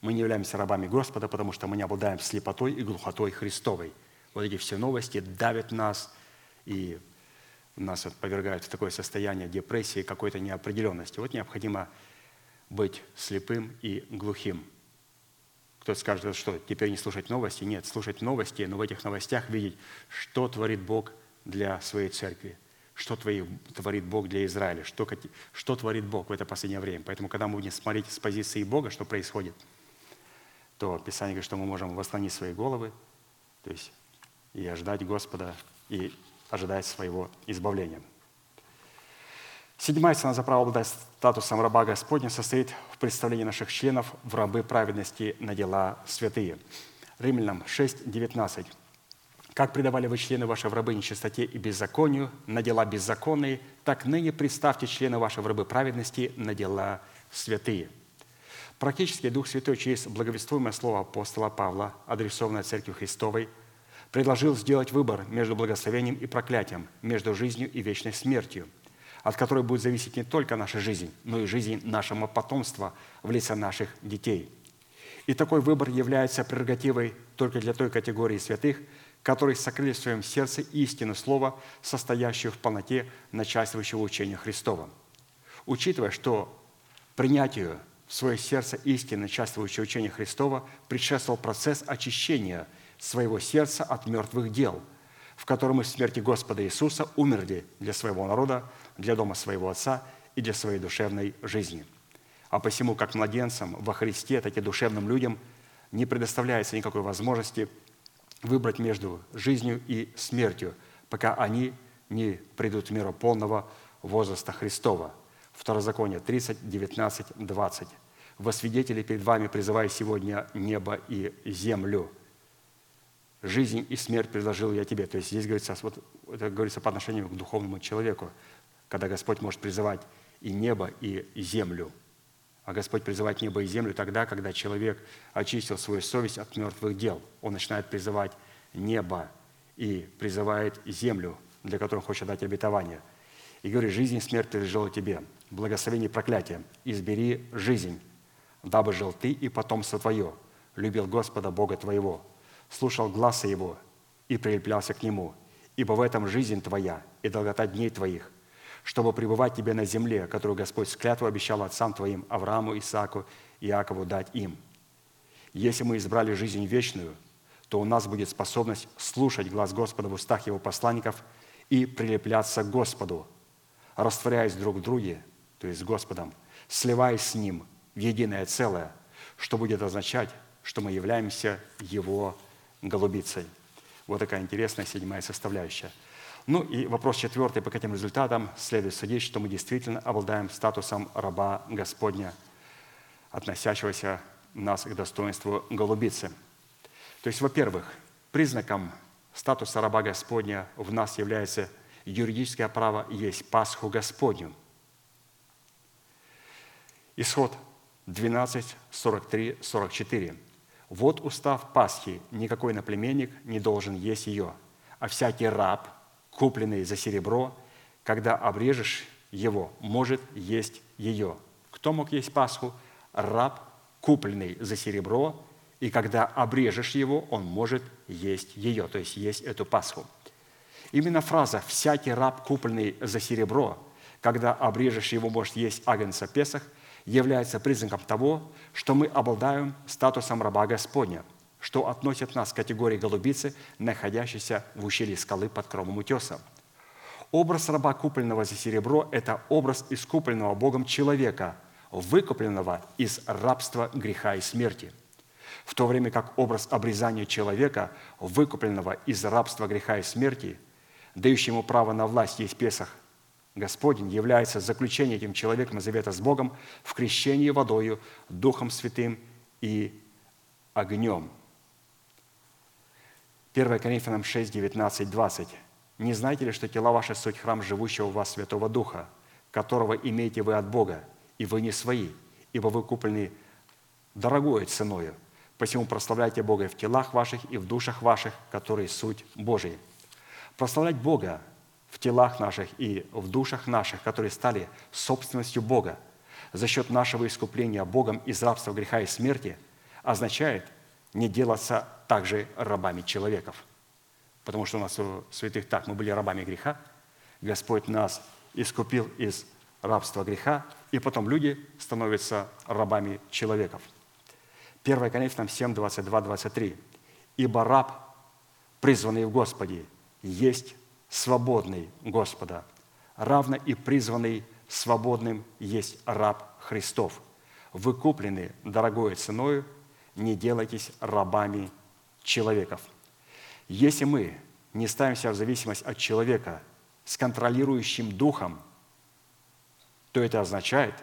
Мы не являемся рабами Господа, потому что мы не обладаем слепотой и глухотой Христовой. Вот эти все новости давят нас и нас вот повергают в такое состояние депрессии, какой-то неопределенности. Вот необходимо быть слепым и глухим. Кто-то скажет, что теперь не слушать новости. Нет, слушать новости, но в этих новостях видеть, что творит Бог для своей церкви, что творит Бог для Израиля, что, что творит Бог в это последнее время. Поэтому, когда мы будем смотреть с позиции Бога, что происходит, то Писание говорит, что мы можем восстановить свои головы, то есть и ожидать Господа, и ожидать своего избавления. Седьмая цена за право обладать статусом раба Господня состоит в представлении наших членов в рабы праведности на дела святые. Римлянам 6, 19. «Как предавали вы члены ваши в рабы нечистоте и беззаконию на дела беззаконные, так ныне представьте члены ваши в рабы праведности на дела святые». Практически Дух Святой через благовествуемое слово апостола Павла, адресованное Церкви Христовой, предложил сделать выбор между благословением и проклятием, между жизнью и вечной смертью – от которой будет зависеть не только наша жизнь, но и жизнь нашего потомства в лице наших детей. И такой выбор является прерогативой только для той категории святых, которые сокрыли в своем сердце истину Слова, состоящую в полноте начальствующего учения Христова. Учитывая, что принятию в свое сердце истины начальствующего учения Христова предшествовал процесс очищения своего сердца от мертвых дел, в котором в смерти Господа Иисуса умерли для своего народа, для дома своего Отца и для своей душевной жизни. А посему, как младенцам во Христе, так и душевным людям не предоставляется никакой возможности выбрать между жизнью и смертью, пока они не придут в миру полного возраста Христова. Второзаконие 30, 19, 20. «Во свидетели перед вами призываю сегодня небо и землю. Жизнь и смерть предложил я тебе». То есть здесь говорится, вот, это говорится по отношению к духовному человеку когда Господь может призывать и небо, и землю. А Господь призывает небо и землю тогда, когда человек очистил свою совесть от мертвых дел. Он начинает призывать небо и призывает землю, для которой он хочет дать обетование. И говорит, жизнь и смерть принадлежала тебе, благословение и проклятие. Избери жизнь, дабы жил ты и потомство твое, любил Господа Бога твоего, слушал гласа Его и прилеплялся к Нему, ибо в этом жизнь твоя и долгота дней твоих, чтобы пребывать тебе на земле, которую Господь с клятвой обещал отцам твоим, Аврааму, Исааку и Иакову дать им. Если мы избрали жизнь вечную, то у нас будет способность слушать глаз Господа в устах Его посланников и прилепляться к Господу, растворяясь друг в друге, то есть с Господом, сливаясь с Ним в единое целое, что будет означать, что мы являемся Его голубицей. Вот такая интересная седьмая составляющая – ну и вопрос четвертый. По каким результатам следует судить, что мы действительно обладаем статусом раба Господня, относящегося нас к достоинству голубицы. То есть, во-первых, признаком статуса раба Господня в нас является юридическое право есть Пасху Господню. Исход 12, 43, 44. «Вот устав Пасхи, никакой наплеменник не должен есть ее, а всякий раб – купленный за серебро, когда обрежешь его, может есть ее. Кто мог есть Пасху? Раб, купленный за серебро, и когда обрежешь его, он может есть ее, то есть есть эту Пасху. Именно фраза «всякий раб, купленный за серебро», когда обрежешь его, может есть агнца Песах, является признаком того, что мы обладаем статусом раба Господня – что относит нас к категории голубицы, находящейся в ущелье скалы под кровом утеса. Образ раба, купленного за серебро, это образ искупленного Богом человека, выкупленного из рабства, греха и смерти. В то время как образ обрезания человека, выкупленного из рабства, греха и смерти, дающий ему право на власть есть Песах, Господень является заключением этим человеком завета с Богом в крещении водою, Духом Святым и огнем – 1 Коринфянам 6, 19, 20. «Не знаете ли, что тела ваши – суть храм живущего у вас Святого Духа, которого имеете вы от Бога, и вы не свои, ибо вы куплены дорогой ценою. Посему прославляйте Бога в телах ваших и в душах ваших, которые суть Божии». Прославлять Бога в телах наших и в душах наших, которые стали собственностью Бога, за счет нашего искупления Богом из рабства греха и смерти, означает не делаться также рабами человеков. Потому что у нас у святых так, мы были рабами греха, Господь нас искупил из рабства греха, и потом люди становятся рабами человеков. 1 Коринфянам 7, 22, 23. «Ибо раб, призванный в Господе, есть свободный Господа, равно и призванный свободным есть раб Христов. Вы куплены дорогой ценою, не делайтесь рабами человеков. Если мы не ставимся в зависимость от человека с контролирующим духом, то это означает,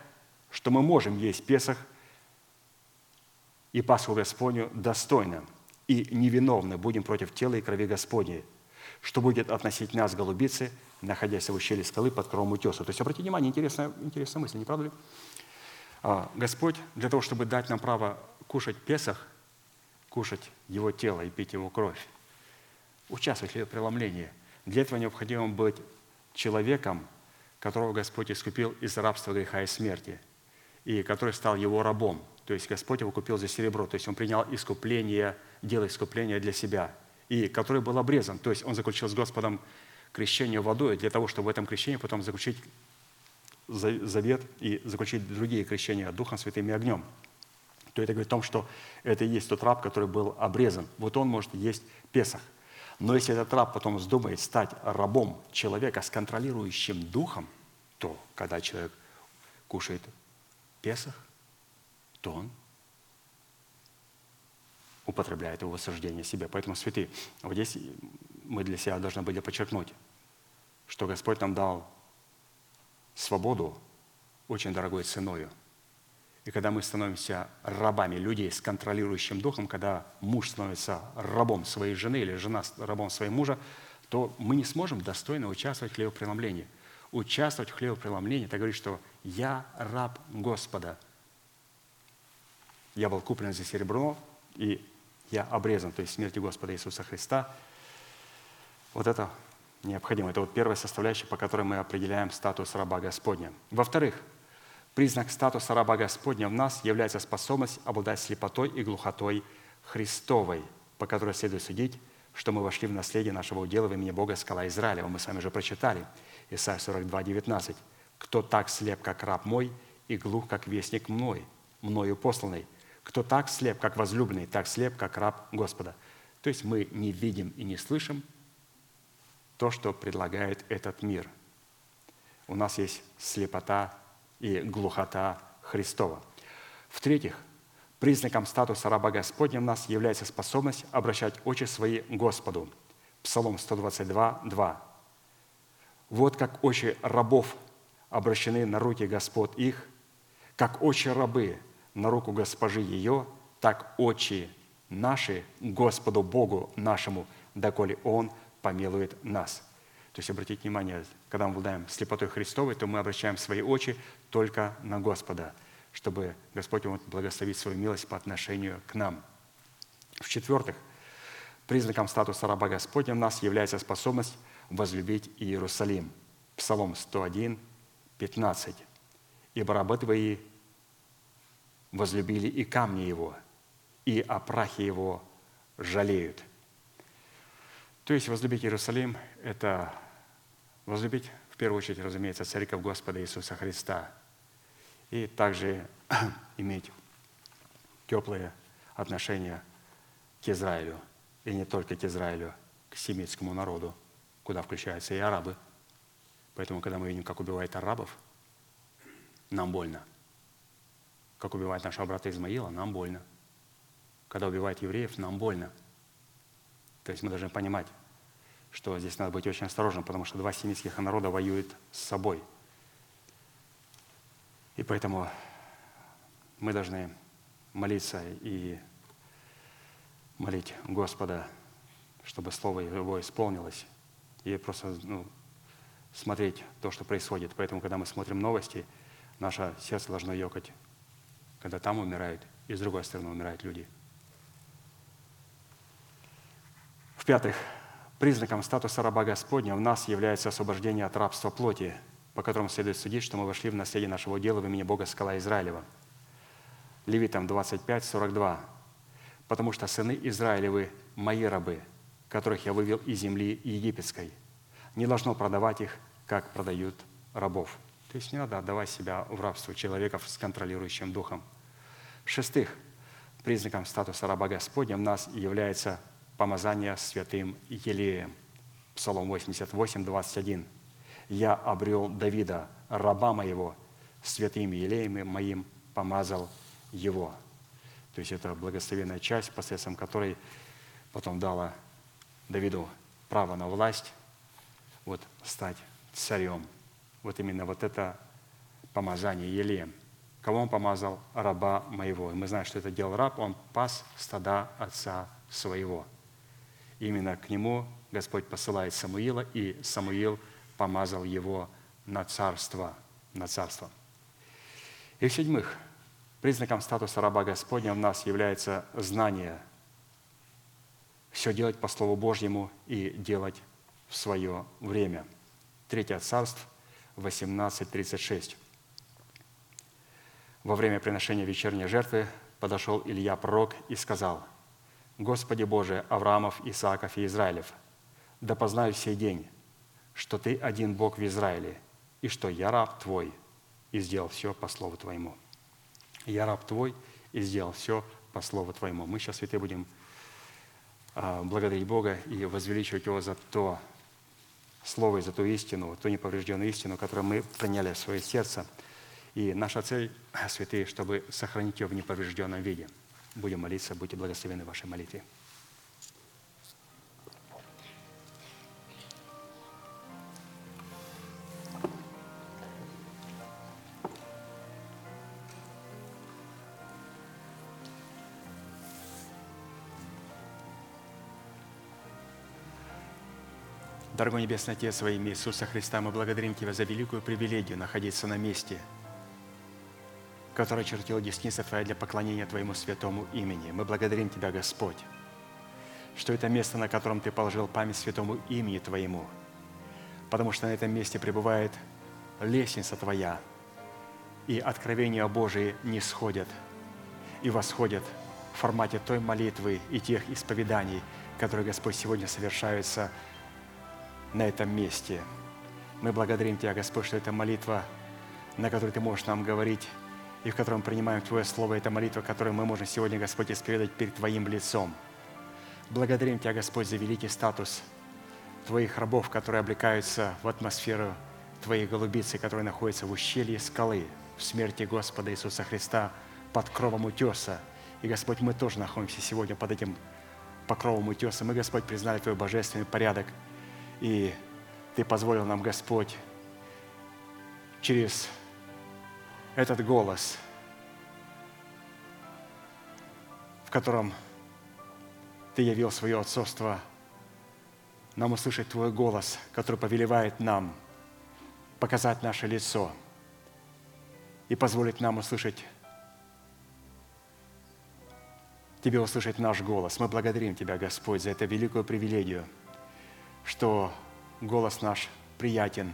что мы можем есть Песах и Пасху Господню достойно и невиновны будем против тела и крови Господней, что будет относить нас, голубицы, находясь в ущелье скалы под кровом утеса. То есть, обратите внимание, интересная, интересная мысль, не правда ли? А, Господь для того, чтобы дать нам право кушать Песах, кушать Его тело и пить Его кровь, участвовать в преломлении, для этого необходимо быть человеком, которого Господь искупил из рабства греха и смерти, и который стал Его рабом. То есть Господь его купил за серебро, то есть Он принял искупление, дело искупления для себя, и который был обрезан. То есть Он заключил с Господом крещение водой для того, чтобы в этом крещении потом заключить завет и заключить другие крещения Духом Святым и огнем. То это говорит о том, что это и есть тот раб, который был обрезан. Вот он может есть Песах. Но если этот раб потом вздумает стать рабом человека с контролирующим духом, то когда человек кушает Песах, то он употребляет его в себе. Поэтому, святые, вот здесь мы для себя должны были подчеркнуть, что Господь нам дал свободу очень дорогой ценою. И когда мы становимся рабами людей с контролирующим духом, когда муж становится рабом своей жены или жена рабом своего мужа, то мы не сможем достойно участвовать в хлебопреломлении. Участвовать в хлебопреломлении – это говорит, что «я раб Господа». Я был куплен за серебро, и я обрезан, то есть смерти Господа Иисуса Христа. Вот это необходимо. Это вот первая составляющая, по которой мы определяем статус раба Господня. Во-вторых, признак статуса раба Господня в нас является способность обладать слепотой и глухотой Христовой, по которой следует судить, что мы вошли в наследие нашего удела в имени Бога скала Израилева. Мы с вами уже прочитали. Исайя 42, 19. «Кто так слеп, как раб мой, и глух, как вестник мной, мною посланный? Кто так слеп, как возлюбленный, так слеп, как раб Господа?» То есть мы не видим и не слышим то, что предлагает этот мир. У нас есть слепота и глухота Христова. В-третьих, признаком статуса раба Господня у нас является способность обращать очи свои Господу. Псалом 122, 2. «Вот как очи рабов обращены на руки Господ их, как очи рабы на руку госпожи ее, так очи наши Господу Богу нашему, доколе Он помилует нас. То есть, обратите внимание, когда мы обладаем слепотой Христовой, то мы обращаем свои очи только на Господа, чтобы Господь мог благословить свою милость по отношению к нам. В-четвертых, признаком статуса раба Господня у нас является способность возлюбить Иерусалим. Псалом 101, 15. «Ибо рабы твои возлюбили и камни его, и о прахе его жалеют». То есть возлюбить Иерусалим – это возлюбить, в первую очередь, разумеется, Церковь Господа Иисуса Христа. И также (clears throat) иметь теплые отношения к Израилю. И не только к Израилю, к семитскому народу, куда включаются и арабы. Поэтому, когда мы видим, как убивают арабов, нам больно. Как убивает нашего брата Измаила, нам больно. Когда убивает евреев, нам больно – то есть мы должны понимать, что здесь надо быть очень осторожным, потому что два семитских народа воюют с собой. И поэтому мы должны молиться и молить Господа, чтобы Слово Его исполнилось, и просто ну, смотреть то, что происходит. Поэтому, когда мы смотрим новости, наше сердце должно ёкать, когда там умирают, и с другой стороны умирают люди – В-пятых, признаком статуса раба Господня в нас является освобождение от рабства плоти, по которому следует судить, что мы вошли в наследие нашего дела в имени Бога скала Израилева. Левитам 25, 42. «Потому что сыны Израилевы – мои рабы, которых я вывел из земли египетской. Не должно продавать их, как продают рабов». То есть не надо отдавать себя в рабство человеков с контролирующим духом. В-шестых, признаком статуса раба Господня в нас является помазание святым Елеем. Псалом 88, 21. «Я обрел Давида, раба моего, святым елеем моим помазал его». То есть это благословенная часть, посредством которой потом дала Давиду право на власть, вот стать царем. Вот именно вот это помазание елеем. Кого он помазал? Раба моего. И мы знаем, что это делал раб, он пас стада отца своего. Именно к нему Господь посылает Самуила, и Самуил помазал его на царство. На царство. И в-седьмых, признаком статуса раба Господня в нас является знание все делать по Слову Божьему и делать в свое время. Третье царство, 18.36. Во время приношения вечерней жертвы подошел Илья пророк и сказал, «Господи Боже Авраамов, Исааков и Израилев, да познаю сей день, что Ты один Бог в Израиле, и что я раб Твой, и сделал все по Слову Твоему». Я раб Твой, и сделал все по Слову Твоему. Мы сейчас, святые, будем а, благодарить Бога и возвеличивать Его за то Слово и за ту истину, ту неповрежденную истину, которую мы приняли в свое сердце. И наша цель, святые, чтобы сохранить ее в неповрежденном виде. Будем молиться, будьте благословены в вашей молитве. Дорогой Небесный Отец, во имя Иисуса Христа, мы благодарим Тебя за великую привилегию находиться на месте, которое чертила десница Твоя для поклонения Твоему святому имени. Мы благодарим Тебя, Господь, что это место, на котором Ты положил память святому имени Твоему, потому что на этом месте пребывает лестница Твоя, и откровения Божии не сходят и восходят в формате той молитвы и тех исповеданий, которые, Господь, сегодня совершаются на этом месте. Мы благодарим Тебя, Господь, что это молитва, на которой Ты можешь нам говорить, и в котором принимаем Твое Слово. Это молитва, которую мы можем сегодня, Господь, исповедать перед Твоим лицом. Благодарим Тебя, Господь, за великий статус Твоих рабов, которые облекаются в атмосферу Твоей голубицы, которая находится в ущелье скалы, в смерти Господа Иисуса Христа, под кровом утеса. И, Господь, мы тоже находимся сегодня под этим покровом утеса. Мы, Господь, признали Твой божественный порядок – и Ты позволил нам, Господь, через этот голос, в котором Ты явил свое отцовство, нам услышать Твой голос, который повелевает нам показать наше лицо и позволить нам услышать Тебе услышать наш голос. Мы благодарим Тебя, Господь, за эту великую привилегию – что голос наш приятен,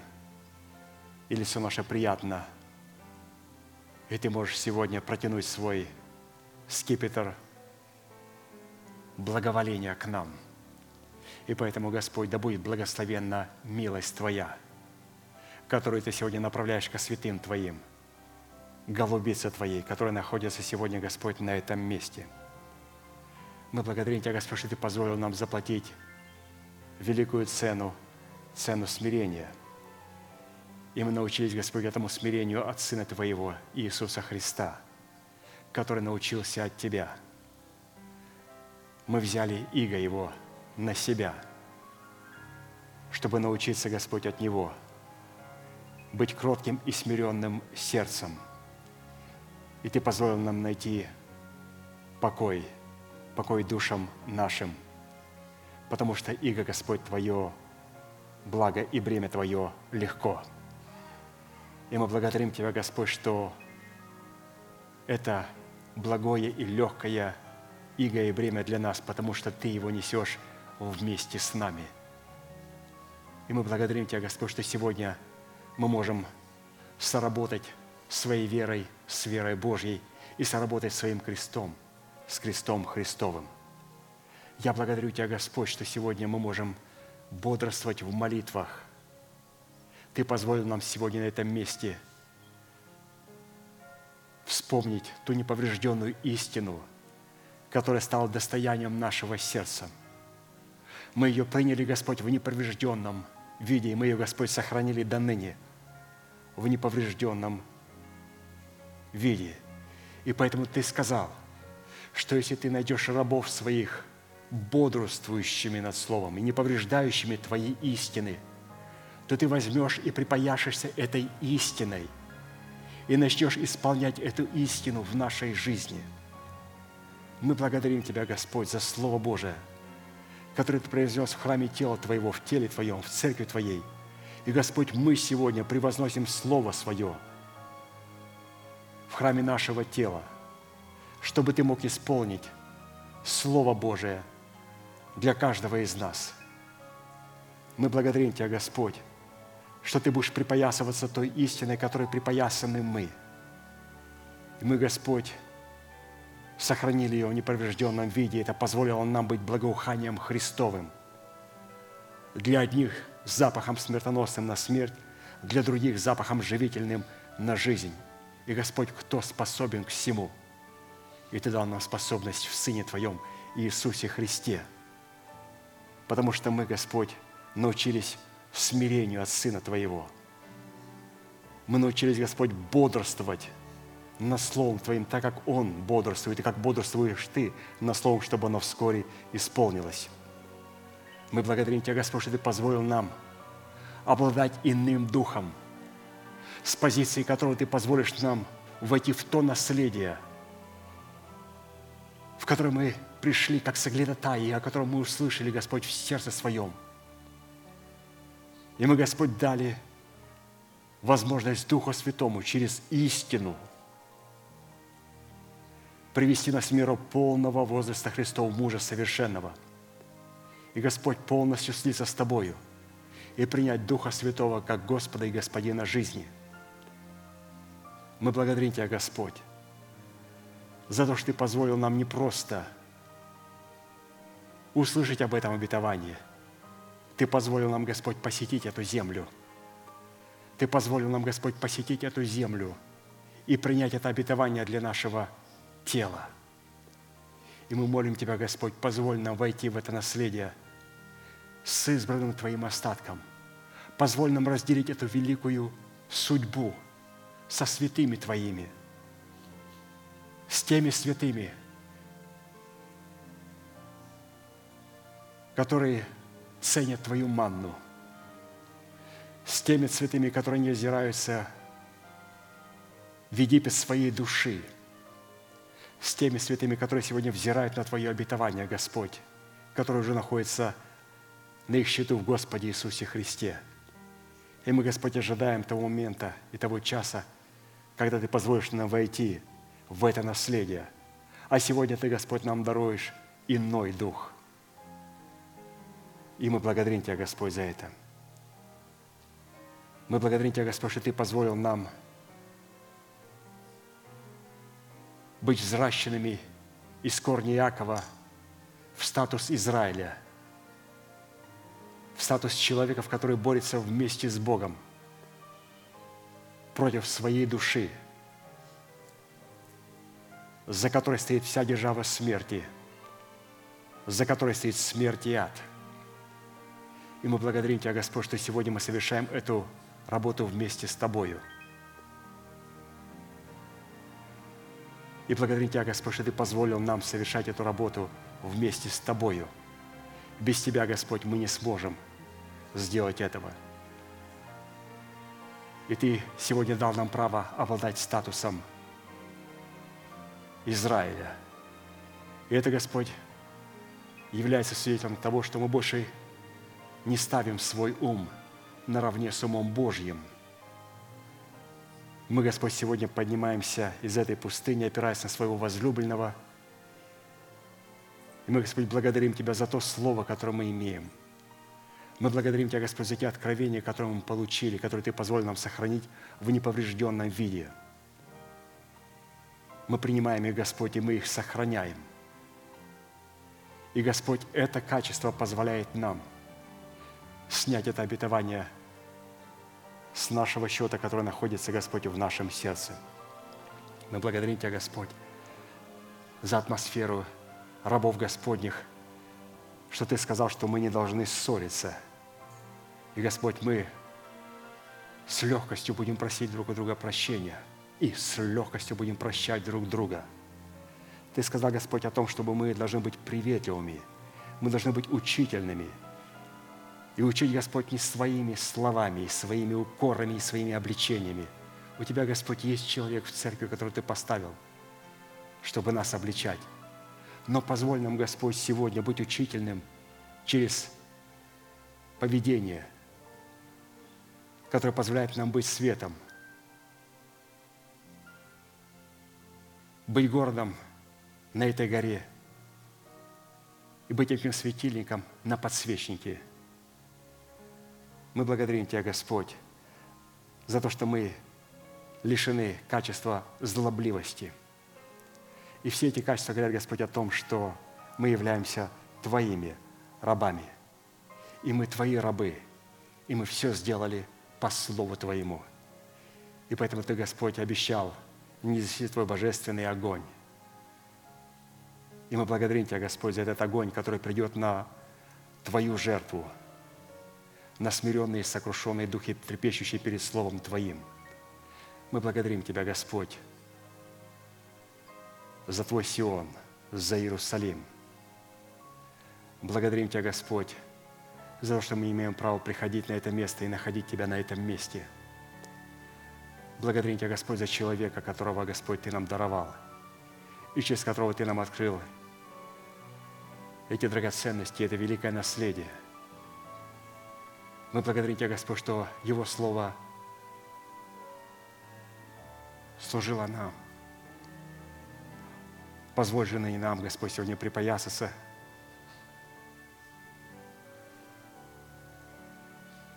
и лицо наше приятно, и ты можешь сегодня протянуть свой скипетр благоволения к нам. И поэтому, Господь, да будет благословенна милость Твоя, которую Ты сегодня направляешь ко святым Твоим, голубице Твоей, которая находится сегодня, Господь, на этом месте. Мы благодарим Тебя, Господь, что Ты позволил нам заплатить великую цену, цену смирения. И мы научились, Господь, этому смирению от Сына Твоего, Иисуса Христа, который научился от Тебя. Мы взяли иго Его на себя, чтобы научиться, Господь, от Него, быть кротким и смиренным сердцем. И Ты позволил нам найти покой, покой душам нашим – потому что иго, Господь, Твое благо и бремя Твое легко. И мы благодарим Тебя, Господь, что это благое и легкое иго и бремя для нас, потому что Ты его несешь вместе с нами. И мы благодарим Тебя, Господь, что сегодня мы можем соработать своей верой с верой Божьей и соработать своим крестом, с крестом Христовым – я благодарю Тебя, Господь, что сегодня мы можем бодрствовать в молитвах. Ты позволил нам сегодня на этом месте вспомнить ту неповрежденную истину, которая стала достоянием нашего сердца. Мы ее приняли, Господь, в неповрежденном виде, и мы ее, Господь, сохранили до ныне в неповрежденном виде. И поэтому Ты сказал, что если Ты найдешь рабов своих бодрствующими над Словом и не повреждающими Твои истины, то Ты возьмешь и припаяшешься этой истиной и начнешь исполнять эту истину в нашей жизни. Мы благодарим Тебя, Господь, за Слово Божие – который Ты произнес в храме тела Твоего, в теле Твоем, в церкви Твоей. И, Господь, мы сегодня превозносим Слово Свое в храме нашего тела, чтобы Ты мог исполнить Слово Божие для каждого из нас. Мы благодарим Тебя, Господь, что Ты будешь припоясываться той истиной, которой припоясаны мы. И мы, Господь, сохранили ее в неповрежденном виде. Это позволило нам быть благоуханием Христовым. Для одних запахом смертоносным на смерть, для других запахом живительным на жизнь. И Господь, кто способен к всему? И Ты дал нам способность в Сыне Твоем Иисусе Христе. Потому что мы, Господь, научились смирению от Сына Твоего. Мы научились, Господь, бодрствовать на Словом Твоим, так как Он бодрствует, и как бодрствуешь Ты на Словом, чтобы оно вскоре исполнилось. Мы благодарим Тебя, Господь, что Ты позволил нам обладать иным духом, с позиции которого Ты позволишь нам войти в то наследие, в которое мы пришли как соглядатаи, о котором мы услышали, Господь, в сердце своем. И мы, Господь, дали возможность Духу Святому через истину – привести нас в миру полного возраста Христова, мужа совершенного. И Господь полностью слиться с Тобою и принять Духа Святого как Господа и Господина жизни. Мы благодарим Тебя, Господь, за то, что Ты позволил нам не просто услышать об этом обетовании. Ты позволил нам, Господь, посетить эту землю. Ты позволил нам, Господь, посетить эту землю и принять это обетование для нашего тело. И мы молим Тебя, Господь, позволь нам войти в это наследие с избранным Твоим остатком. Позволь нам разделить эту великую судьбу со святыми Твоими, с теми святыми, которые ценят Твою манну, с теми святыми, которые не озираются в Египет своей души – с теми святыми, которые сегодня взирают на Твое обетование, Господь, которые уже находятся на их счету в Господе Иисусе Христе. И мы, Господь, ожидаем того момента и того часа, когда Ты позволишь нам войти в это наследие. А сегодня Ты, Господь, нам даруешь иной дух. И мы благодарим Тебя, Господь, за это. Мы благодарим Тебя, Господь, что Ты позволил нам – быть взращенными из корня Якова в статус Израиля, в статус человека, который борется вместе с Богом против своей души, за которой стоит вся держава смерти, за которой стоит смерть и ад. И мы благодарим Тебя, Господь, что сегодня мы совершаем эту работу вместе с Тобою – И благодарим Тебя, Господь, что Ты позволил нам совершать эту работу вместе с Тобою. Без Тебя, Господь, мы не сможем сделать этого. И Ты сегодня дал нам право обладать статусом Израиля. И это, Господь, является свидетелем того, что мы больше не ставим свой ум наравне с умом Божьим – мы, Господь, сегодня поднимаемся из этой пустыни, опираясь на своего возлюбленного. И мы, Господь, благодарим Тебя за то слово, которое мы имеем. Мы благодарим Тебя, Господь, за те откровения, которые мы получили, которые Ты позволил нам сохранить в неповрежденном виде. Мы принимаем их, Господь, и мы их сохраняем. И, Господь, это качество позволяет нам снять это обетование – с нашего счета, который находится, Господь, в нашем сердце. Мы благодарим Тебя, Господь, за атмосферу рабов Господних, что Ты сказал, что мы не должны ссориться. И, Господь, мы с легкостью будем просить друг у друга прощения и с легкостью будем прощать друг друга. Ты сказал, Господь, о том, чтобы мы должны быть приветливыми, мы должны быть учительными – и учить, Господь, не своими словами, своими укорами, и своими обличениями. У Тебя, Господь, есть человек в церкви, который Ты поставил, чтобы нас обличать. Но позволь нам, Господь, сегодня быть учительным через поведение, которое позволяет нам быть светом, быть городом на этой горе и быть этим светильником на подсвечнике – мы благодарим Тебя, Господь, за то, что мы лишены качества злобливости. И все эти качества говорят, Господь, о том, что мы являемся Твоими рабами. И мы Твои рабы. И мы все сделали по Слову Твоему. И поэтому Ты, Господь, обещал нести Твой божественный огонь. И мы благодарим Тебя, Господь, за этот огонь, который придет на Твою жертву – на смиренные сокрушенные духи, трепещущие перед Словом Твоим. Мы благодарим Тебя, Господь, за Твой Сион, за Иерусалим. Благодарим Тебя, Господь, за то, что мы имеем право приходить на это место и находить Тебя на этом месте. Благодарим Тебя, Господь, за человека, которого, Господь, Ты нам даровал, и через которого Ты нам открыл эти драгоценности, это великое наследие – мы благодарим Тебя, Господь, что Его Слово служило нам. Позволь же и нам, Господь, сегодня припоясаться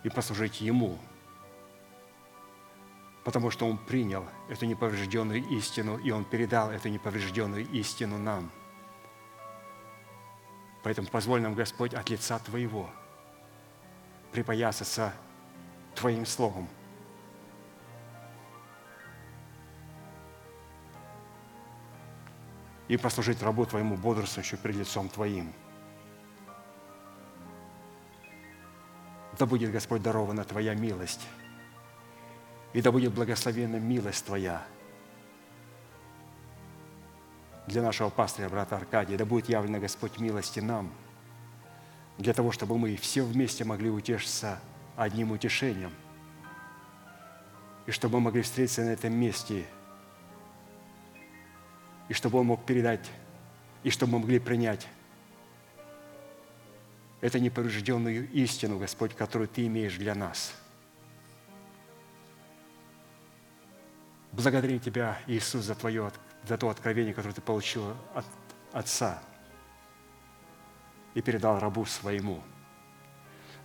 и послужить Ему, потому что Он принял эту неповрежденную истину, и Он передал эту неповрежденную истину нам. Поэтому позволь нам, Господь, от лица Твоего – припоясаться Твоим Словом. И послужить рабу Твоему бодрствующему перед лицом Твоим. Да будет, Господь, дарована Твоя милость, и да будет благословенна милость Твоя для нашего пастыря, брата Аркадия. Да будет явлена, Господь, милости нам – для того, чтобы мы все вместе могли утешиться одним утешением, и чтобы мы могли встретиться на этом месте, и чтобы Он мог передать, и чтобы мы могли принять эту неповрежденную истину, Господь, которую Ты имеешь для нас. Благодарим Тебя, Иисус, за, Твое, за то откровение, которое Ты получил от Отца – и передал рабу своему,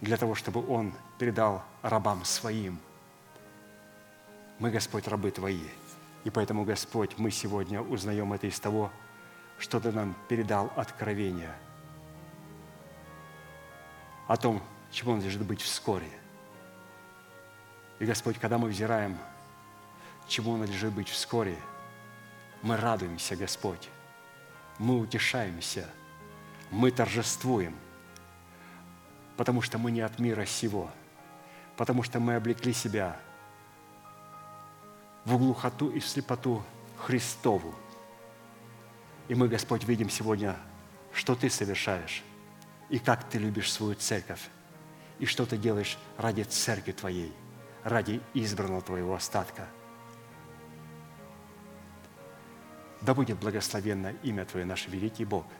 для того, чтобы он передал рабам своим. Мы, Господь, рабы Твои. И поэтому, Господь, мы сегодня узнаем это из того, что Ты нам передал откровение о том, чему он должен быть вскоре. И, Господь, когда мы взираем, чему он надлежит быть вскоре, мы радуемся, Господь, мы утешаемся – мы торжествуем, потому что мы не от мира сего, потому что мы облекли себя в глухоту и в слепоту Христову. И мы, Господь, видим сегодня, что Ты совершаешь, и как Ты любишь свою церковь, и что Ты делаешь ради церкви Твоей, ради избранного Твоего остатка. Да будет благословенно имя Твое, наш великий Бог –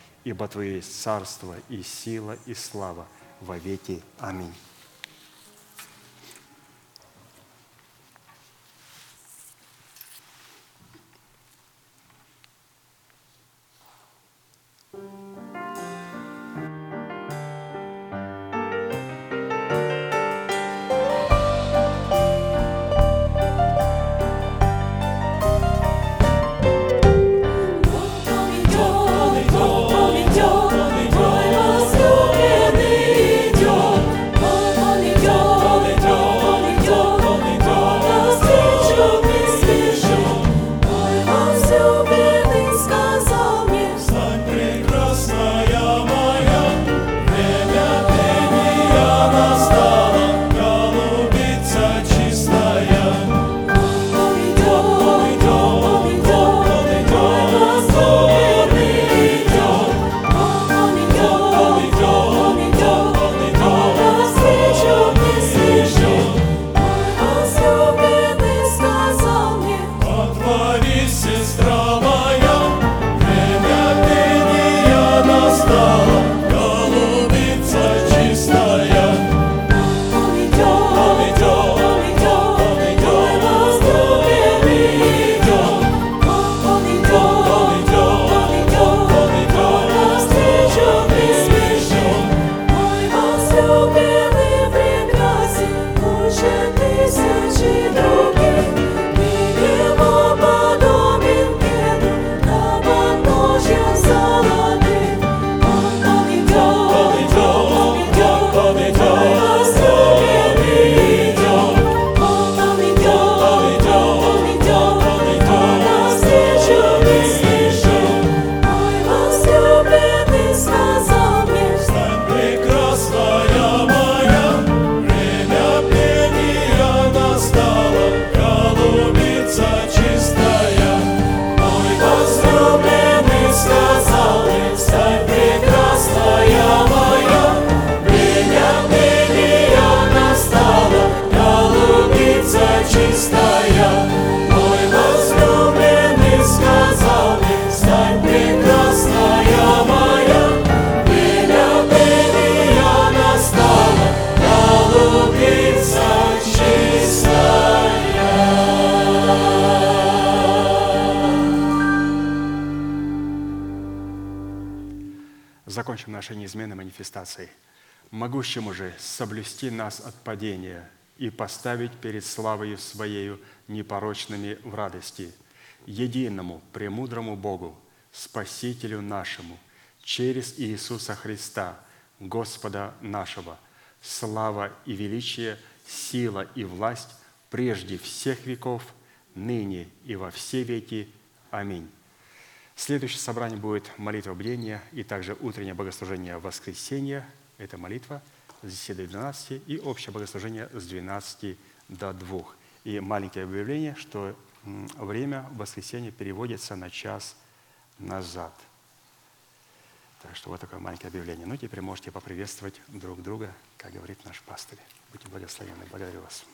ибо Твое есть царство и сила и слава во веки. Аминь. Соблюсти нас от падения и поставить перед славою Своею непорочными в радости, единому, премудрому Богу, Спасителю нашему, через Иисуса Христа, Господа нашего, слава и величие, сила и власть прежде всех веков, ныне и во все веки. Аминь. Следующее собрание будет молитва бдения и также утреннее богослужение воскресенья. Это молитва с 10 до 12 и общее богослужение с 12 до 2. И маленькое объявление, что время воскресенья переводится на час назад. Так что вот такое маленькое объявление. Ну, теперь можете поприветствовать друг друга, как говорит наш пастырь. Будьте благословенны. Благодарю вас.